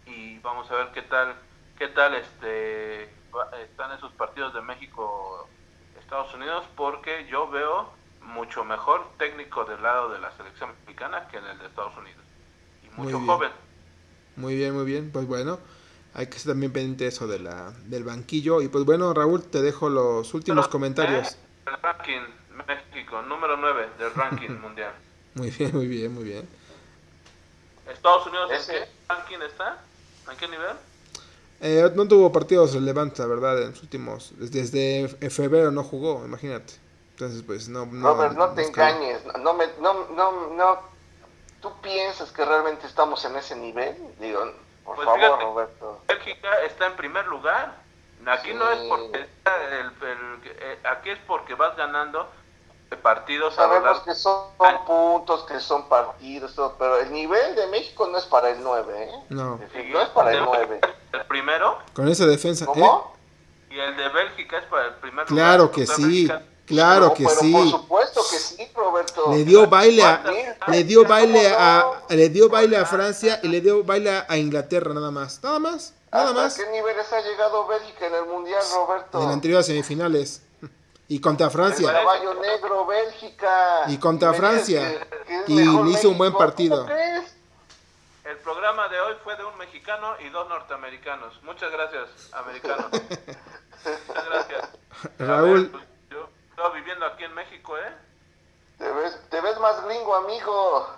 y vamos a ver qué tal qué tal este están esos partidos de México Estados Unidos porque yo veo mucho mejor técnico del lado de la selección mexicana que en el de Estados Unidos. Y mucho joven. Muy bien muy bien. Pues bueno hay que ser también pendiente eso de la del banquillo. Y pues bueno Raúl te dejo los últimos comentarios. Eh, el ranking México número 9 del ranking (laughs) mundial muy bien muy bien muy bien Estados Unidos ¿en qué ranking está ¿en qué nivel? Eh, no tuvo partidos relevantes, la verdad, en los últimos. Desde febrero no jugó, imagínate. Entonces, pues no. no Robert, no, te engañes. No, me, no, no, no. ¿Tú piensas que realmente estamos en ese nivel? Digo, por pues favor, Roberto. Bélgica está en primer lugar. Aquí no es porque. El, eh, aquí es porque vas ganando partidos Sabemos que son puntos, que son partidos, todo, pero el nivel de México no es para el 9, ¿eh? No. No es para el 9. ¿El primero? Con esa defensa. ¿Cómo? ¿eh? Y el de Bélgica es para el primer Claro lugar, que sí. Claro que pero sí. Por supuesto que sí, Roberto. Le dio baile a, le dio baile a, le dio baile a Francia y le dio baile a Inglaterra nada más. Nada más. Nada ¿Hasta más. qué niveles ha llegado Bélgica en el Mundial, Roberto? En anterior semifinales. Y contra Francia. El caballo negro, Bélgica. Y contra Francia. y le hizo un buen partido. El programa de hoy fue de un mexicano y dos norteamericanos. Muchas gracias, americanos. (laughs) Muchas gracias. Raúl. Pues, yo estoy viviendo aquí en México, ¿eh? Te ves, te ves más gringo, amigo.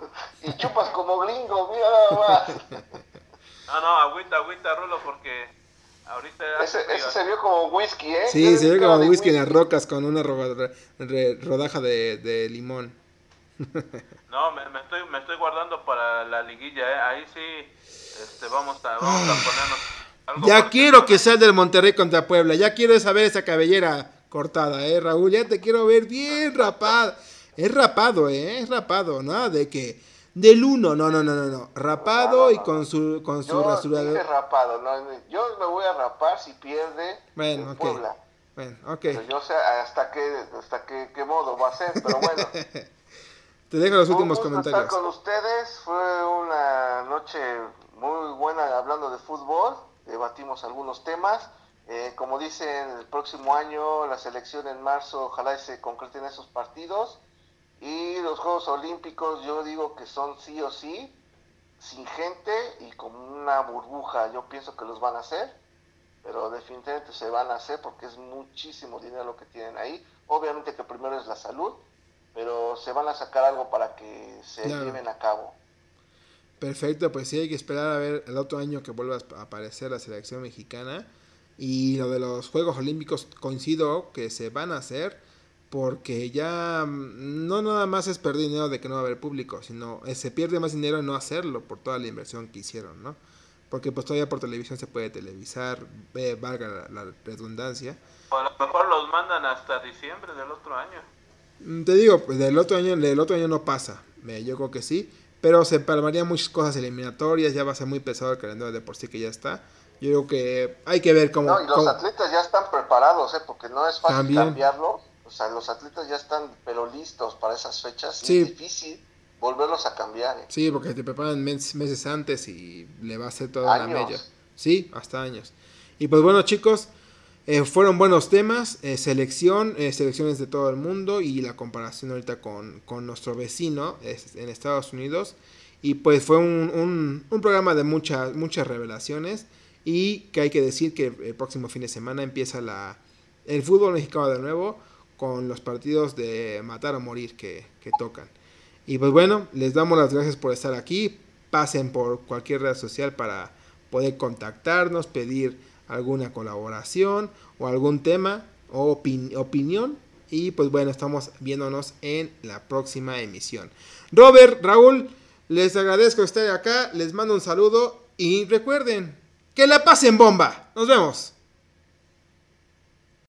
Y chupas como gringo, mira nada más. (laughs) No, no, agüita, agüita, Rulo, porque ahorita... Ese, ese se vio como whisky, ¿eh? Sí, se vio como whisky, whisky, en las rocas con una rodaja de, de limón. (laughs) No, me, me, estoy, me estoy guardando para la liguilla, ¿eh? Ahí sí este, vamos, a, vamos a ponernos... Algo ya quiero que sea del Monterrey contra Puebla. Ya quiero saber esa cabellera cortada, ¿eh, Raúl? Ya te quiero ver bien rapado. Es rapado, ¿eh? Es rapado. Nada de que... Del uno, no, no, no, no, no. Rapado no, no, no, y con su, con su yo rasurador. Dije rapado, no, yo me voy a rapar si pierde bueno, okay. Puebla. Bueno, ok. Pero yo sé hasta qué, hasta qué, qué modo va a ser, pero bueno. (laughs) Te dejo los últimos comentarios. Estar con ustedes fue una noche muy buena hablando de fútbol. Debatimos algunos temas. Eh, como dicen, el próximo año la selección en marzo, ojalá se concreten esos partidos. Y los Juegos Olímpicos, yo digo que son sí o sí, sin gente y con una burbuja. Yo pienso que los van a hacer, pero definitivamente se van a hacer porque es muchísimo dinero lo que tienen ahí. Obviamente que primero es la salud pero se van a sacar algo para que se claro. lleven a cabo. Perfecto, pues sí hay que esperar a ver el otro año que vuelva a aparecer la selección mexicana. Y lo de los Juegos Olímpicos coincido que se van a hacer porque ya no nada más es perder dinero de que no va a haber público, sino se pierde más dinero en no hacerlo por toda la inversión que hicieron, ¿no? Porque pues todavía por televisión se puede televisar, eh, valga la, la redundancia. O a lo mejor los mandan hasta diciembre del otro año. Te digo, pues del otro año, del otro año no pasa. Yo creo que sí. Pero se palmarían muchas cosas eliminatorias. Ya va a ser muy pesado el calendario de por sí que ya está. Yo creo que hay que ver cómo. No, y los cómo... atletas ya están preparados, ¿eh? Porque no es fácil También. cambiarlo. O sea, los atletas ya están, pero listos para esas fechas. Sí. Es difícil volverlos a cambiar. ¿eh? Sí, porque te preparan mes, meses antes y le va a hacer toda años. la mella. Sí, hasta años. Y pues bueno, chicos. Eh, fueron buenos temas, eh, selección, eh, selecciones de todo el mundo y la comparación ahorita con, con nuestro vecino es, en Estados Unidos. Y pues fue un, un, un, programa de muchas, muchas revelaciones y que hay que decir que el próximo fin de semana empieza la, el fútbol mexicano de nuevo con los partidos de matar o morir que, que tocan. Y pues bueno, les damos las gracias por estar aquí. Pasen por cualquier red social para poder contactarnos, pedir alguna colaboración o algún tema o opin opinión. Y pues bueno, estamos viéndonos en la próxima emisión. Robert, Raúl, les agradezco estar acá, les mando un saludo y recuerden que la pasen bomba. Nos vemos.